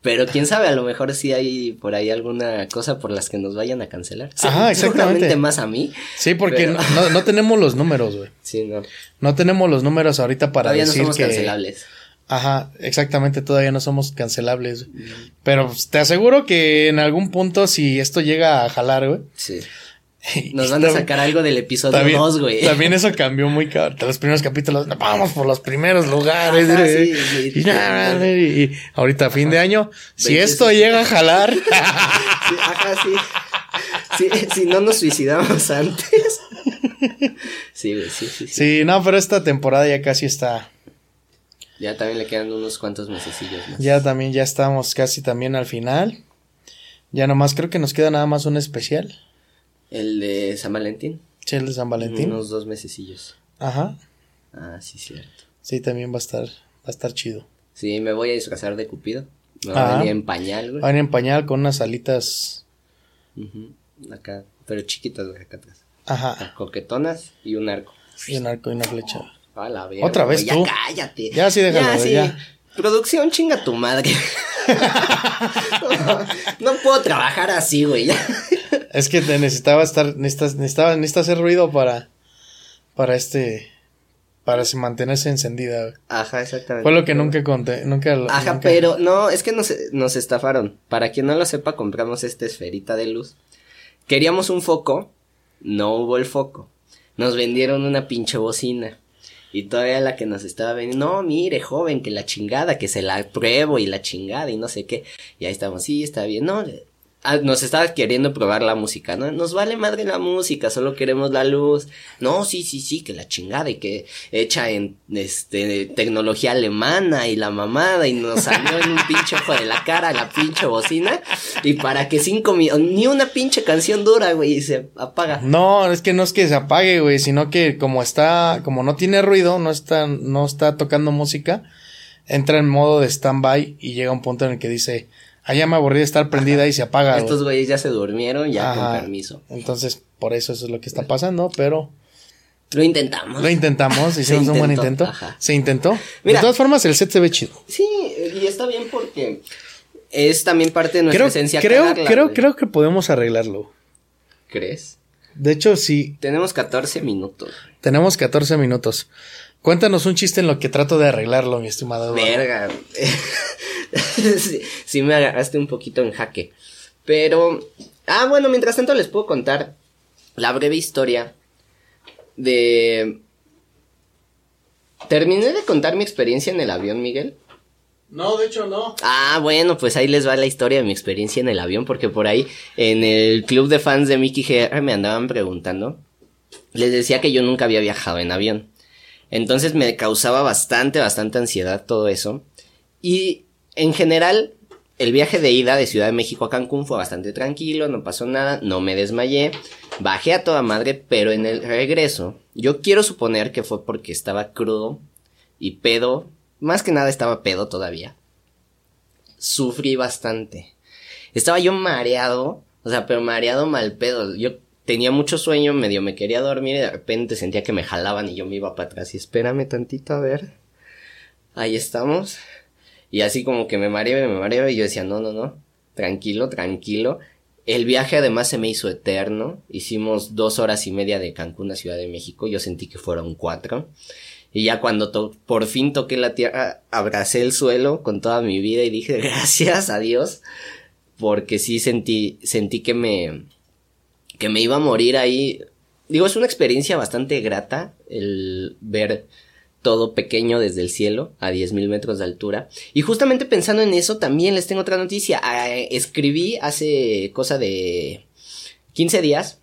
Speaker 2: Pero quién sabe, a lo mejor sí hay por ahí alguna cosa por las que nos vayan a cancelar.
Speaker 1: Ajá, exactamente.
Speaker 2: Seguramente más a mí.
Speaker 1: Sí, porque
Speaker 2: Pero-
Speaker 1: no, no tenemos los números, güey.
Speaker 2: Sí, no.
Speaker 1: No tenemos los números ahorita para
Speaker 2: Todavía no
Speaker 1: decir
Speaker 2: somos
Speaker 1: que
Speaker 2: cancelables.
Speaker 1: Ajá, exactamente, todavía no somos cancelables. güey. Pero te aseguro que en algún punto si esto llega a jalar, güey.
Speaker 2: Sí. Nos van a sacar algo del episodio
Speaker 1: También,
Speaker 2: 2, güey.
Speaker 1: también eso cambió muy cabrón. Los primeros capítulos, "No, vamos por los primeros lugares.
Speaker 2: Ajá, sí, sí,
Speaker 1: y,
Speaker 2: sí.
Speaker 1: y- ahorita, fin de año, si esto llega a jalar,
Speaker 2: ajá, sí. Si no nos suicidamos antes. Sí, güey, sí, sí, sí.
Speaker 1: sí, no, pero esta temporada ya casi está.
Speaker 2: Ya también le quedan unos cuantos mesecillos más.
Speaker 1: Ya también, ya estamos casi también al final. Ya nomás creo que nos queda nada más un especial.
Speaker 2: El de San Valentín.
Speaker 1: Sí, el de San Valentín.
Speaker 2: Unos dos mesecillos.
Speaker 1: Ajá.
Speaker 2: Ah, sí, cierto.
Speaker 1: Sí, también va a estar, va a estar chido.
Speaker 2: Sí, me voy a disfrazar de Cupido. Me voy
Speaker 1: Ah.
Speaker 2: a venir en pañal, güey.
Speaker 1: Van en pañal con unas alitas.
Speaker 2: Ujú, Acá, pero chiquitas, güey, acá atrás.
Speaker 1: Ajá.
Speaker 2: Coquetonas y un arco.
Speaker 1: Y un arco y una flecha.
Speaker 2: A la verga,
Speaker 1: Otra vez
Speaker 2: güey,
Speaker 1: tú.
Speaker 2: Ya cállate.
Speaker 1: Ya, sí, déjalo,
Speaker 2: Ya, sí.
Speaker 1: ya.
Speaker 2: Producción, chinga tu madre. no, no puedo trabajar así, güey. ya.
Speaker 1: Es que te necesitaba estar, necesitas, necesitaba, necesita hacer ruido para, para este, para se- mantenerse encendida. güey.
Speaker 2: Ajá, exactamente.
Speaker 1: Fue lo que nunca conté, nunca. lo-
Speaker 2: Ajá,
Speaker 1: nunca-
Speaker 2: pero no, es que nos, nos estafaron. Para quien no lo sepa, compramos esta esferita de luz. Queríamos un foco, no hubo el foco. Nos vendieron una pinche bocina. Y todavía la que nos estaba vendiendo, no, mire, joven, que la chingada, que se la pruebo y la chingada y no sé qué. Y ahí estamos, sí, está bien, no. Nos estaba queriendo probar la música, ¿no? Nos vale madre la música, solo queremos la luz. No, sí, sí, sí, que la chingada y que hecha en, este, tecnología alemana y la mamada y nos salió en un pinche ojo de la cara la pinche bocina. Y para que cinco minutos, ni una pinche canción dura, güey, y se apaga.
Speaker 1: No, es que no es que se apague, güey, sino que como está, como no tiene ruido, no está, no está tocando música, entra en modo de stand-by y llega un punto en el que dice, ya me aburrí de estar prendida y se apaga.
Speaker 2: Estos güeyes ya se durmieron, ya
Speaker 1: Ajá.
Speaker 2: con permiso.
Speaker 1: Entonces, por eso eso es lo que está pasando, pero
Speaker 2: Lo intentamos.
Speaker 1: lo intentamos, hicimos un buen intento.
Speaker 2: ajá.
Speaker 1: Se intentó.
Speaker 2: Mira.
Speaker 1: de todas formas, el set se ve chido.
Speaker 2: Sí, y está bien porque es también parte de nuestra
Speaker 1: Creo,
Speaker 2: esencia.
Speaker 1: creo,
Speaker 2: cagarla,
Speaker 1: creo,
Speaker 2: güey.
Speaker 1: creo que podemos arreglarlo.
Speaker 2: ¿Crees?
Speaker 1: De hecho, sí,
Speaker 2: Tenemos 14 minutos.
Speaker 1: tenemos 14 minutos. Cuéntanos un chiste en lo que trato de arreglarlo, mi estimado. Eduardo.
Speaker 2: Verga. sí, sí me agarraste un poquito en jaque. Pero. Ah, bueno, mientras tanto les puedo contar la breve historia de. Terminé de contar mi experiencia en el avión, Miguel.
Speaker 1: No, de hecho no.
Speaker 2: Ah, bueno, pues ahí les va la historia de mi experiencia en el avión, porque por ahí en el club de fans de Mickey GR me andaban preguntando. Les decía que yo nunca había viajado en avión. Entonces me causaba bastante, bastante ansiedad todo eso. Y en general, el viaje de ida de Ciudad de México a Cancún fue bastante tranquilo, no pasó nada, no me desmayé, bajé a toda madre, pero en el regreso, yo quiero suponer que fue porque estaba crudo y pedo, más que nada estaba pedo todavía. Sufrí bastante. Estaba yo mareado, o sea, pero mareado mal pedo. Yo tenía mucho sueño, medio me quería dormir y de repente sentía que me jalaban y yo me iba para atrás y espérame tantito a ver. Ahí estamos. Y así como que me mareaba, me mareaba y yo decía, no, no, no, tranquilo, tranquilo. El viaje además se me hizo eterno. Hicimos dos horas y media de Cancún a Ciudad de México. Yo sentí que fueron cuatro. Y ya cuando por fin toqué la tierra, abracé el suelo con toda mi vida y dije gracias a Dios. Porque sí sentí, sentí que me, que me iba a morir ahí. Digo, es una experiencia bastante grata el ver todo pequeño desde el cielo a 10.000 metros de altura. Y justamente pensando en eso, también les tengo otra noticia. Ah, escribí hace cosa de 15 días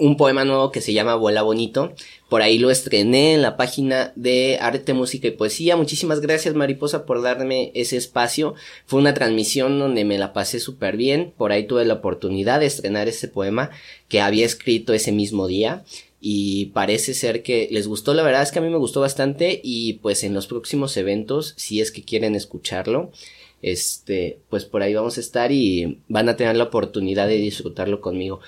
Speaker 2: un poema nuevo que se llama Vuela Bonito. Por ahí lo estrené en la página de Arte, Música y Poesía. Muchísimas gracias Mariposa por darme ese espacio. Fue una transmisión donde me la pasé súper bien. Por ahí tuve la oportunidad de estrenar ese poema que había escrito ese mismo día. Y parece ser que les gustó, la verdad es que a mí me gustó bastante y pues en los próximos eventos, si es que quieren escucharlo, este, pues por ahí vamos a estar y van a tener la oportunidad de disfrutarlo conmigo.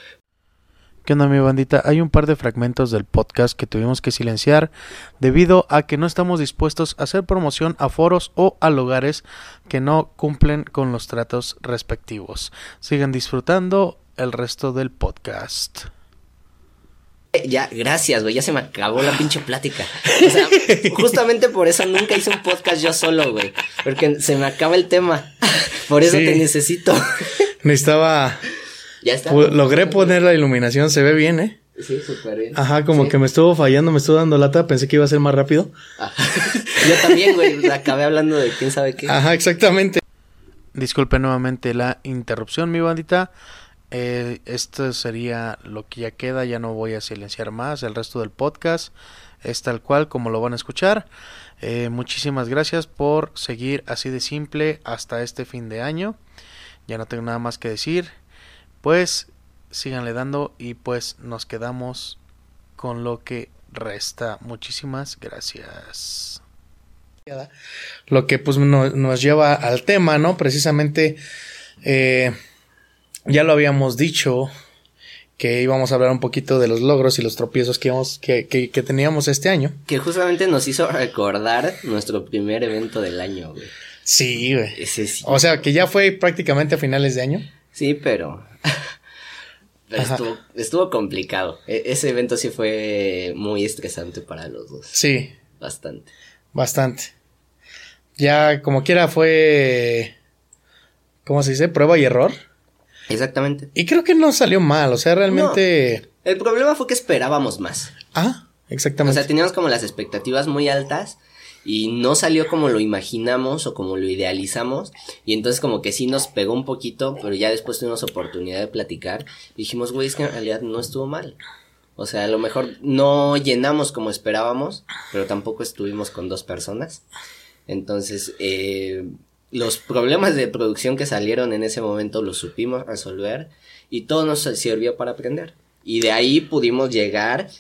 Speaker 1: ¿Qué onda mi bandita? Hay un par de fragmentos del podcast que tuvimos que silenciar debido a que no estamos dispuestos a hacer promoción a foros o a lugares que no cumplen con los tratos respectivos. Sigan disfrutando el resto del podcast.
Speaker 2: Ya, gracias, güey, ya se me acabó la pinche plática. O sea, justamente por eso nunca hice un podcast yo solo, güey, porque se me acaba el tema. Por eso te necesito.
Speaker 1: Necesitaba ya está. logré poner la iluminación, se ve bien, ¿eh?
Speaker 2: Sí, súper bien.
Speaker 1: Ajá, como que me estuvo fallando, me estuvo dando lata, pensé que iba a ser más rápido.
Speaker 2: Yo también, güey, acabé hablando de quién sabe qué.
Speaker 1: Ajá, exactamente. Disculpe nuevamente la interrupción, mi bandita. Eh, esto sería lo que ya queda, ya no voy a silenciar más. El resto del podcast es tal cual como lo van a escuchar. Eh, muchísimas gracias por seguir así de simple hasta este fin de año. Ya no tengo nada más que decir pues síganle dando y pues nos quedamos con lo que resta. Muchísimas gracias. Lo que pues nos lleva al tema, ¿no? Precisamente eh, ya lo habíamos dicho que íbamos a hablar un poquito de los logros y los tropiezos que, que, que, teníamos este año.
Speaker 2: Que justamente nos hizo recordar nuestro primer evento del año, güey.
Speaker 1: Sí, güey. Sí. O sea, que ya fue prácticamente a finales de año.
Speaker 2: Sí, pero estuvo, estuvo, complicado. E, ese evento sí fue muy estresante para los dos.
Speaker 1: Sí.
Speaker 2: Bastante.
Speaker 1: Bastante. Ya como quiera fue... ¿Cómo se dice? Prueba y error.
Speaker 2: Exactamente.
Speaker 1: Y creo que no salió mal, o sea, realmente...
Speaker 2: el problema fue que esperábamos más.
Speaker 1: Ah, exactamente.
Speaker 2: O sea, teníamos como las expectativas muy altas y no salió como lo imaginamos o como lo idealizamos y entonces como que sí nos pegó un poquito, pero ya después tuvimos oportunidad de platicar dijimos, güey, es que en realidad no estuvo mal. O sea, a lo mejor no llenamos como esperábamos, pero tampoco estuvimos con dos personas. Entonces, eh, los problemas de producción que salieron en ese momento los supimos resolver y todo nos sirvió para aprender. Y de ahí pudimos llegar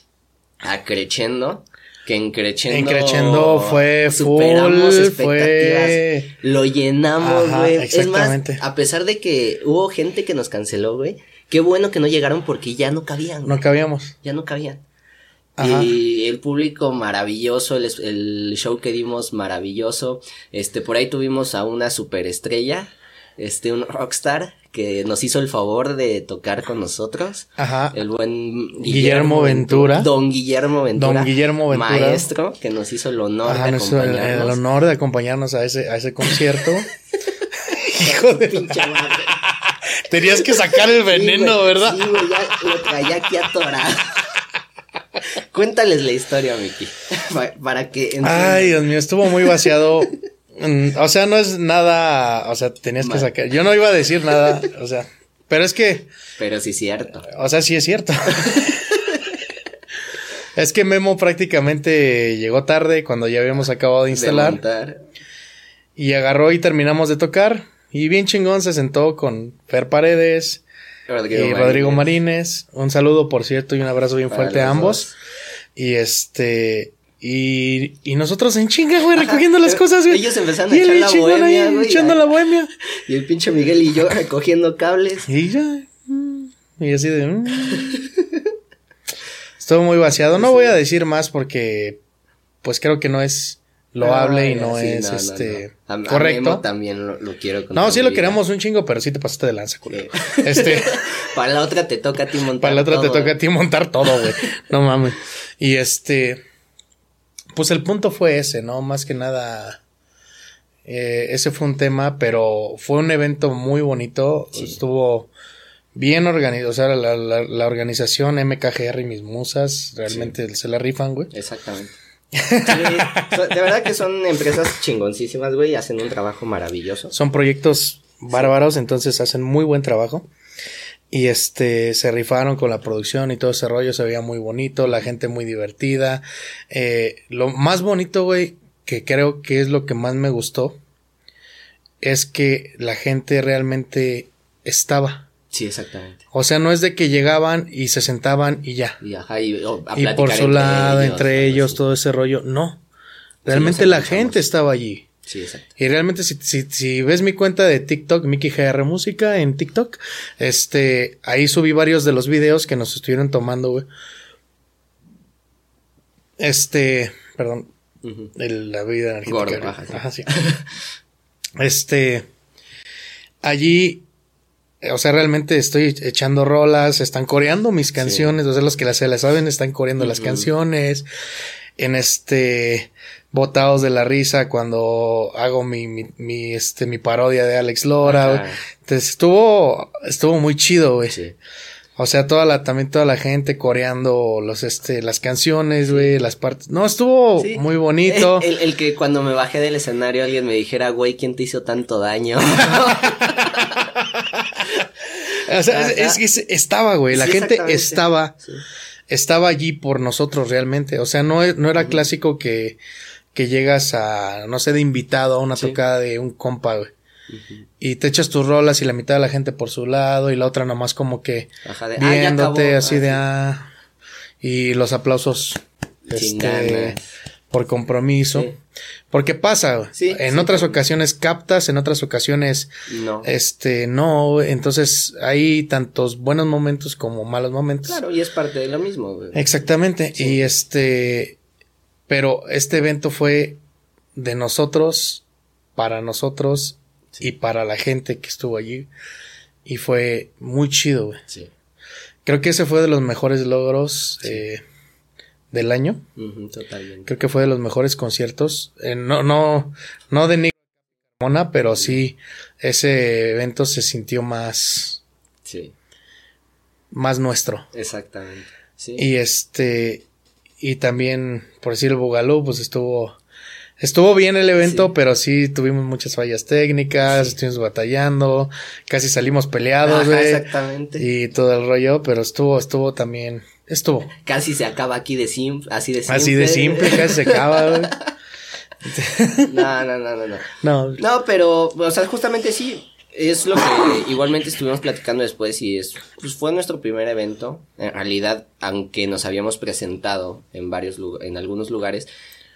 Speaker 2: a Creciendo que en Crescendo,
Speaker 1: fue superamos expectativas,
Speaker 2: lo llenamos, güey. Es más, a pesar de que hubo gente que nos canceló, güey, qué bueno que no llegaron porque ya no cabían.
Speaker 1: No cabíamos.
Speaker 2: Ya no cabían. Y el público maravilloso, el, el, show que dimos maravilloso. Este, por ahí tuvimos a una superestrella, este, un rockstar, que nos hizo el favor de tocar con nosotros.
Speaker 1: Ajá.
Speaker 2: El buen
Speaker 1: Guillermo, Ventura.
Speaker 2: Don Guillermo Ventura.
Speaker 1: Don Guillermo Ventura.
Speaker 2: Maestro, que nos hizo el honor de acompañarnos.
Speaker 1: El, honor de acompañarnos a ese, a ese concierto. Hijo de pinche madre. Tenías que sacar el veneno, ¿verdad?
Speaker 2: Sí, güey, ya lo traía aquí atorado. Cuéntales la historia, Miki. para que.
Speaker 1: Ay, Dios mío, estuvo muy vaciado. Mm, o sea, no es nada, o sea, tenías que sacar. Yo no iba a decir nada, o sea, pero es que.
Speaker 2: Pero sí es cierto.
Speaker 1: O sea, sí es cierto. es que Memo prácticamente llegó tarde cuando ya habíamos acabado de instalar. y agarró y terminamos de tocar. Y bien chingón se sentó con Fer Paredes y Rodrigo Marínez. Un saludo, por cierto, y un abrazo bien fuerte a ambos. Y este. Y, y nosotros en chinga, güey, recogiendo las cosas, güey.
Speaker 2: Ellos empezaron a echar la bohemia, güey.
Speaker 1: Echando la bohemia.
Speaker 2: Y el pinche Miguel y yo recogiendo cables.
Speaker 1: Y ya. Y así de. Mm. Estuvo muy vaciado. No voy a decir más porque, pues creo que no es loable y
Speaker 2: Ah,
Speaker 1: no
Speaker 2: sí,
Speaker 1: es
Speaker 2: no, no,
Speaker 1: este
Speaker 2: no. A- a
Speaker 1: correcto.
Speaker 2: Memo también lo, lo quiero
Speaker 1: no, sí lo queremos un chingo, pero sí te pasaste de lanza, culero.
Speaker 2: Sí.
Speaker 1: Este,
Speaker 2: Para la otra te toca a ti montar
Speaker 1: para la otra te toca a ti montar todo, güey. No mames. Y este, pues el punto fue ese, ¿no? Más que nada, eh, ese fue un tema, pero fue un evento muy bonito.
Speaker 2: Sí.
Speaker 1: Estuvo bien organizado. O sea, la, la- la organización MKGR y mis musas realmente se la rifan, güey.
Speaker 2: Exactamente. Sí, de verdad que son empresas chingoncísimas, güey, y hacen un trabajo maravilloso.
Speaker 1: Son proyectos bárbaros, entonces hacen muy buen trabajo. Y este, se rifaron con la producción y todo ese rollo, se veía muy bonito, la gente muy divertida. Eh, lo más bonito, güey, que creo que es lo que más me gustó, es que la gente realmente estaba.
Speaker 2: Sí, exactamente.
Speaker 1: O sea, no es de que llegaban y se sentaban y ya.
Speaker 2: Y, ajá, y, o, a
Speaker 1: Y por su lado, entre ellos, todo ese rollo. No. Realmente la gente estaba allí.
Speaker 2: Sí, exacto.
Speaker 1: Y realmente si, si, si ves mi cuenta de TikTok, Mickey GR Música en TikTok, este, ahí subí varios de los videos que nos estuvieron tomando, güey. Este, perdón, el- la vida energética.
Speaker 2: Gordo, sí.
Speaker 1: Ajá, sí. Este, allí, o sea, realmente estoy echando rolas, están coreando mis canciones, o sea, los que las, se las saben están coreando las canciones. En este, botados de la risa cuando hago mi, mi, mi, este, mi parodia de Alex Lora, güey. Entonces estuvo, estuvo muy chido, güey.
Speaker 2: Sí.
Speaker 1: O sea, toda la, también toda la gente coreando los, este, las canciones, güey, las partes. No, estuvo
Speaker 2: Sí.
Speaker 1: muy bonito.
Speaker 2: El, el que cuando me bajé del escenario alguien me dijera, güey, ¿quién te hizo tanto daño?
Speaker 1: O sea, es, es estaba, güey. La
Speaker 2: Sí,
Speaker 1: gente estaba,
Speaker 2: Sí.
Speaker 1: estaba allí por nosotros realmente. O sea, no, no era clásico que, que llegas a, no sé, de invitado a una
Speaker 2: Sí.
Speaker 1: tocada de un compa, güey. Y te echas tus rolas y la mitad de la gente por su lado y la otra nomás como que
Speaker 2: Ajá, de, ah,
Speaker 1: viéndote
Speaker 2: acabó.
Speaker 1: así de
Speaker 2: Ah,
Speaker 1: ah. Y los aplausos este, por compromiso.
Speaker 2: Sí.
Speaker 1: Porque pasa, güey.
Speaker 2: Sí,
Speaker 1: en
Speaker 2: sí,
Speaker 1: otras ocasiones captas, en otras ocasiones
Speaker 2: No.
Speaker 1: este, no, entonces hay tantos buenos momentos como malos momentos.
Speaker 2: Claro, y es parte de lo mismo, güey.
Speaker 1: Exactamente. Y este, pero este evento fue de nosotros, para nosotros
Speaker 2: Sí.
Speaker 1: y para la gente que estuvo allí. Y fue muy chido, güey.
Speaker 2: Sí.
Speaker 1: Creo que ese fue de los mejores logros
Speaker 2: Sí.
Speaker 1: eh, del año.
Speaker 2: Totalmente.
Speaker 1: Creo que fue de los mejores conciertos. Eh, no, no, no de Nick Mona, pero sí, ese evento se sintió más,
Speaker 2: Sí,
Speaker 1: más nuestro.
Speaker 2: exactamente. Sí.
Speaker 1: Y este, y también, por decir el Bugalú, pues estuvo, estuvo bien el evento,
Speaker 2: Sí.
Speaker 1: pero sí tuvimos muchas fallas técnicas,
Speaker 2: Sí.
Speaker 1: estuvimos batallando, casi salimos peleados,
Speaker 2: Ajá, exactamente.
Speaker 1: y todo el rollo, pero estuvo, estuvo también, estuvo.
Speaker 2: Casi se acaba aquí de simple, así de simple.
Speaker 1: Así de simple, casi se acaba, güey.
Speaker 2: No, no, no, no, no.
Speaker 1: No,
Speaker 2: No, pero, o sea, justamente sí, es lo que igualmente estuvimos platicando después y es, pues fue nuestro primer evento. En realidad, aunque nos habíamos presentado en varios en algunos lugares,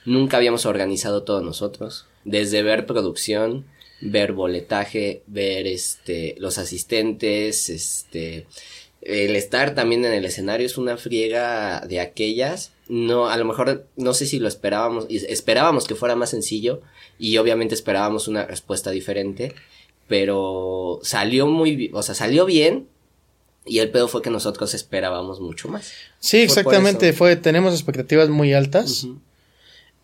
Speaker 2: nunca habíamos organizado todo nosotros. Desde ver producción, ver boletaje, ver este, los asistentes, este, el estar también en el escenario es una friega de aquellas. No, a lo mejor no sé si lo esperábamos, esperábamos que fuera más sencillo y obviamente esperábamos una respuesta diferente, pero salió muy, o sea, salió bien y el pedo fue que nosotros esperábamos mucho más.
Speaker 1: sí, exactamente, fue, tenemos expectativas muy altas.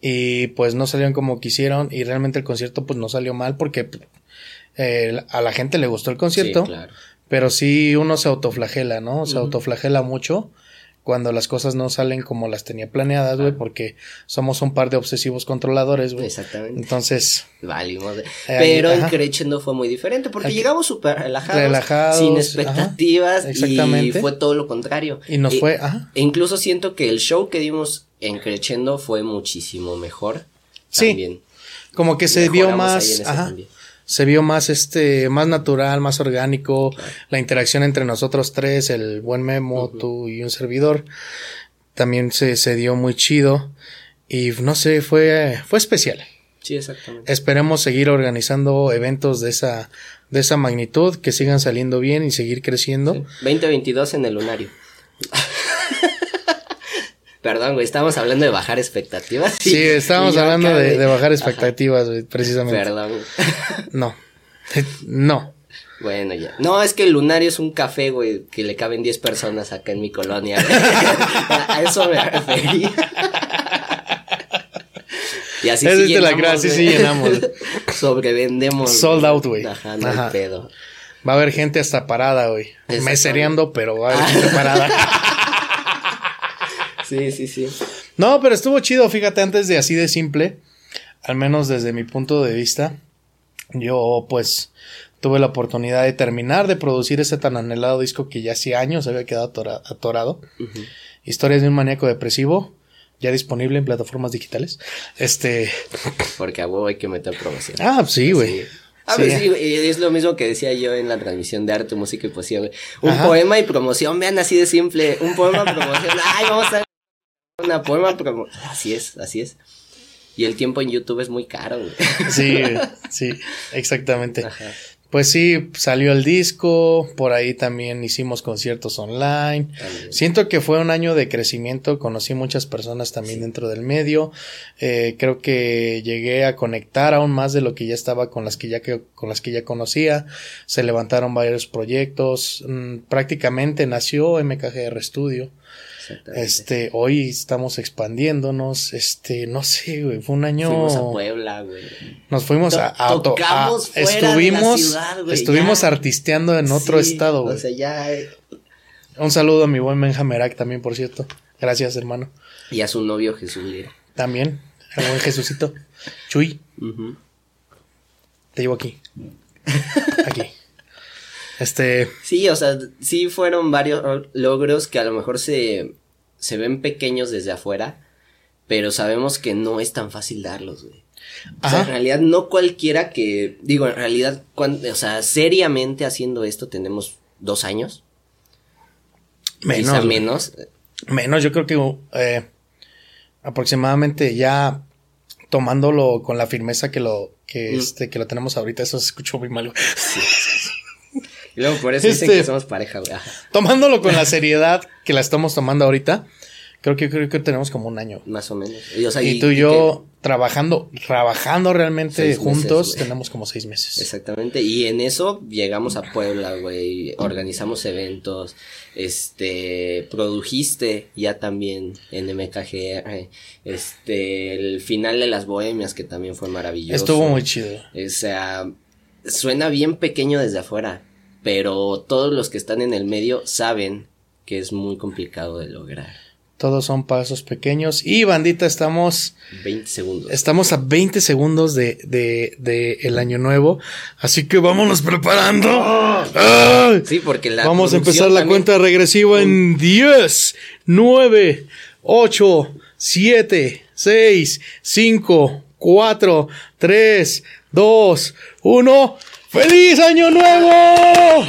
Speaker 1: Y pues no salieron como quisieron y realmente el concierto pues no salió mal porque eh, a la gente le gustó el concierto,
Speaker 2: Sí, claro.
Speaker 1: pero sí uno se autoflagela, ¿no? Se autoflagela mucho cuando las cosas no salen como las tenía planeadas, güey, porque somos un par de obsesivos controladores, güey.
Speaker 2: Exactamente.
Speaker 1: Entonces,
Speaker 2: Valimos.
Speaker 1: Eh,
Speaker 2: Pero
Speaker 1: ahí-
Speaker 2: en
Speaker 1: ajá.
Speaker 2: Crescendo fue muy diferente porque
Speaker 1: Aquí-
Speaker 2: llegamos súper relajados,
Speaker 1: Relajados,
Speaker 2: sin
Speaker 1: ajá,
Speaker 2: expectativas y
Speaker 1: exactamente.
Speaker 2: fue todo lo contrario.
Speaker 1: y nos
Speaker 2: E-
Speaker 1: fue, ajá.
Speaker 2: E incluso siento que el show que dimos en Crescendo fue muchísimo mejor.
Speaker 1: Sí,
Speaker 2: También.
Speaker 1: Como que se vio
Speaker 2: Mejoramos
Speaker 1: más, ajá,
Speaker 2: también.
Speaker 1: Se vio más este, más natural, más orgánico, la interacción entre nosotros tres, el buen Memo, tú y un servidor, también se, se dio muy chido y no sé, fue, fue especial.
Speaker 2: Sí, exactamente.
Speaker 1: Esperemos seguir organizando eventos de esa, de esa magnitud, que sigan saliendo bien y seguir creciendo.
Speaker 2: Sí. 2022 en el lunario. Perdón, güey, estábamos hablando de bajar expectativas.
Speaker 1: Sí, estábamos hablando de, bajar expectativas, güey, precisamente.
Speaker 2: Perdón.
Speaker 1: No. No.
Speaker 2: Bueno, ya. No, es que el Lunario es un café, güey, que le caben 10 personas acá en mi colonia. a eso me refería.
Speaker 1: Y así sí llenamos, la sí, sí llenamos.
Speaker 2: Sobrevendemos.
Speaker 1: Sold out, güey.
Speaker 2: Ajá, no pedo.
Speaker 1: Va a haber gente hasta parada, güey. Mesereando, pero va a haber gente parada.
Speaker 2: Sí, sí, sí.
Speaker 1: No, pero estuvo chido, fíjate, antes de así de simple, al menos desde mi punto de vista, yo pues tuve la oportunidad de terminar de producir ese tan anhelado disco que ya hace años había quedado atorado. Historias de un maníaco depresivo, ya disponible en plataformas digitales. Este.
Speaker 2: Porque a huevo hay que meter promoción.
Speaker 1: Ah, sí, güey.
Speaker 2: Ah, pues sí. es lo mismo que decía yo en la transmisión de arte, música y poesía, güey. Un poema y promoción, vean así de simple. Un poema, promoción. Ay, vamos a una poema, promoción. Así es, así es. Y el tiempo en YouTube es muy caro, güey.
Speaker 1: Sí, sí, exactamente. Ajá. Pues sí, salió el disco, por ahí también hicimos conciertos online. Siento que fue un año de crecimiento, conocí muchas personas también dentro del medio. Eh, creo que llegué a conectar aún más de lo que ya estaba con las que ya con las que ya conocía. Se levantaron varios proyectos. Mm, prácticamente nació MKGR Studio. Este, hoy estamos expandiéndonos, este, no sé, güey, fue un año.
Speaker 2: Fuimos a Puebla, güey.
Speaker 1: Nos fuimos a, auto estuvimos, estuvimos artisteando en otro estado, güey.
Speaker 2: O sea, ya.
Speaker 1: Un saludo a mi buen Benja también, por cierto. Gracias, hermano.
Speaker 2: Y a su novio Jesús
Speaker 1: También, el buen Jesucito. Chuy. Te llevo aquí. Aquí. Este.
Speaker 2: Sí, o sea, sí fueron varios logros que a lo mejor se, se ven pequeños desde afuera, pero sabemos que no es tan fácil darlos, güey. O sea, en realidad no cualquiera que, digo, en realidad, o sea, seriamente haciendo esto tenemos dos años.
Speaker 1: Menos.
Speaker 2: menos.
Speaker 1: Menos, yo creo que eh, aproximadamente ya tomándolo con la firmeza que lo, que, mm. este, que lo tenemos ahorita, eso se escuchó muy mal. Sí.
Speaker 2: Y luego por eso dicen que este, somos pareja, güey.
Speaker 1: Tomándolo con la seriedad que la estamos tomando ahorita, creo que creo que tenemos como un año.
Speaker 2: Más o menos.
Speaker 1: Y, tú y yo trabajando, trabajando realmente juntos, tenemos como seis meses.
Speaker 2: Exactamente. Y en eso llegamos a Puebla, güey. Organizamos eventos. Este, produjiste ya también en MKGR. Este, el final de las bohemias, que también fue maravilloso.
Speaker 1: Estuvo muy chido.
Speaker 2: O sea, suena bien pequeño desde afuera pero todos los que están en el medio saben que es muy complicado de lograr.
Speaker 1: Todos son pasos pequeños. Y bandita, estamos.
Speaker 2: 20 segundos.
Speaker 1: Estamos a 20 segundos de, de, de el año nuevo. Así que vámonos preparando.
Speaker 2: Sí, porque la.
Speaker 1: Vamos a empezar la cuenta regresiva en 10, 9, 8, 7, 6, 5, 4, 3, 2, 1. ¡Feliz Año Nuevo!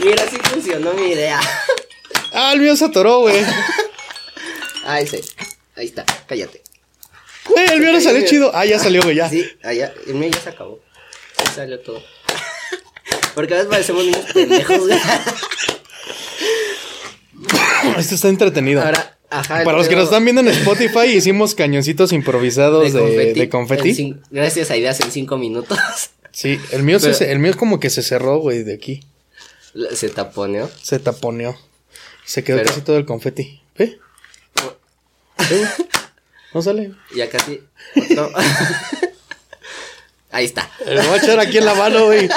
Speaker 2: Mira, sí funcionó mi idea.
Speaker 1: Ah, el mío se atoró, güey.
Speaker 2: Ahí sí. Ahí está, cállate.
Speaker 1: Güey, el mío no salió chido. Ah, ya salió, güey, ya.
Speaker 2: Sí, allá, el mío ya se acabó. Ya salió todo. Porque a veces parecemos niños pendejos, güey.
Speaker 1: Esto está entretenido. Ahora, para los que nos están viendo en Spotify, hicimos cañoncitos improvisados de, confeti.
Speaker 2: gracias a ideas en cinco minutos.
Speaker 1: Sí, el mío, el mío es como que se cerró, güey, de aquí.
Speaker 2: Se taponeó.
Speaker 1: Se taponeó. Se quedó casi todo el confeti. ¿Ve? No sale.
Speaker 2: Ya casi. Ahí está.
Speaker 1: Lo voy a echar aquí en la mano, güey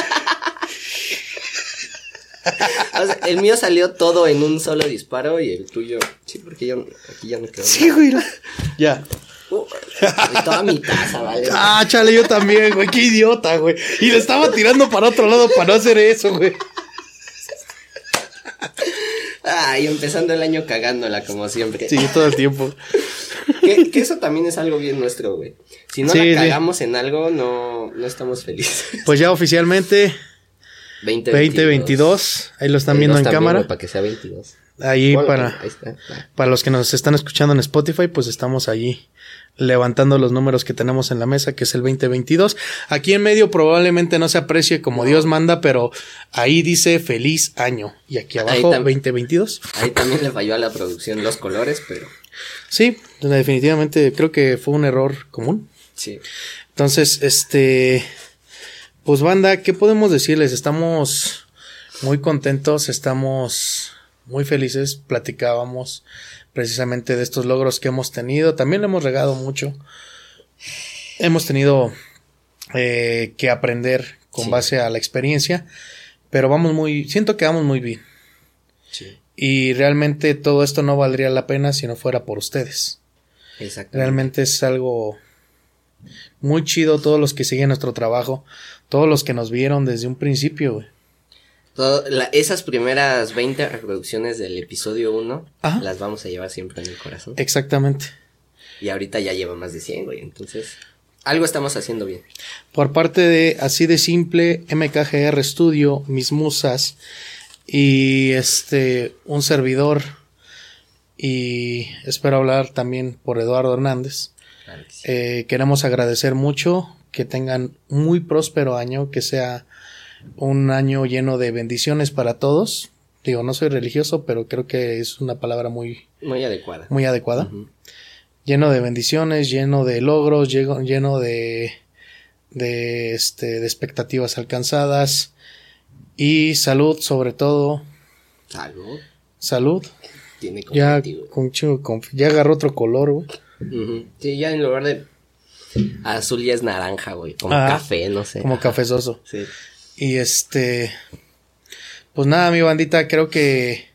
Speaker 2: el mío salió todo en un solo disparo y el tuyo. Sí, porque yo aquí ya me quedo.
Speaker 1: Sí, güey. Ya.
Speaker 2: Uh, toda mi taza, ¿vale?
Speaker 1: Ah, chale, yo también, güey. Qué idiota, güey. Y le estaba tirando para otro lado para no hacer eso, güey.
Speaker 2: Ay, empezando el año cagándola, como siempre.
Speaker 1: Sí, todo el tiempo.
Speaker 2: Que, eso también es algo bien nuestro, güey. Si no la cagamos en algo, no, no estamos felices.
Speaker 1: Pues ya oficialmente 2022. Ahí lo están viendo en cámara.
Speaker 2: para que sea 22.
Speaker 1: Ahí para, para los que nos están escuchando en Spotify, pues estamos allí levantando los números que tenemos en la mesa, que es el 2022. Aquí en medio probablemente no se aprecie como Dios manda, pero ahí dice feliz año. Y aquí abajo 2022.
Speaker 2: Ahí también le falló a la producción los colores, pero...
Speaker 1: Sí, definitivamente creo que fue un error común.
Speaker 2: Sí.
Speaker 1: Entonces, este... Pues banda, ¿qué podemos decirles? Estamos muy contentos, estamos muy felices, platicábamos precisamente de estos logros que hemos tenido. También le hemos regado mucho. Hemos tenido eh, que aprender con base a la experiencia, pero vamos muy, siento que vamos muy bien. Y realmente todo esto no valdría la pena si no fuera por ustedes. Realmente es algo muy chido todos los que siguen nuestro trabajo, todos los que nos vieron desde un principio,
Speaker 2: esas primeras 20 reproducciones del episodio 1 las vamos a llevar siempre en el corazón.
Speaker 1: Exactamente.
Speaker 2: Y ahorita ya lleva más de 100, güey. Entonces, algo estamos haciendo bien.
Speaker 1: Por parte de Así de Simple, MKGR Studio, mis musas y este, un servidor. Y espero hablar también por Eduardo Hernández. Eh, queremos agradecer mucho que tengan muy próspero año, que sea un año lleno de bendiciones para todos. Digo, no soy religioso, pero creo que es una palabra muy...
Speaker 2: Muy adecuada.
Speaker 1: Muy adecuada. Lleno de bendiciones, lleno de logros, lleno, de... de, este, de expectativas alcanzadas. Y salud, sobre todo.
Speaker 2: Salud.
Speaker 1: Salud.
Speaker 2: Tiene
Speaker 1: ya, con, ya agarró otro color, güey.
Speaker 2: Sí, ya en lugar de azul ya es naranja, güey. Como café, no sé.
Speaker 1: Como cafezoso.
Speaker 2: Sí.
Speaker 1: Y este, pues nada, mi bandita, creo que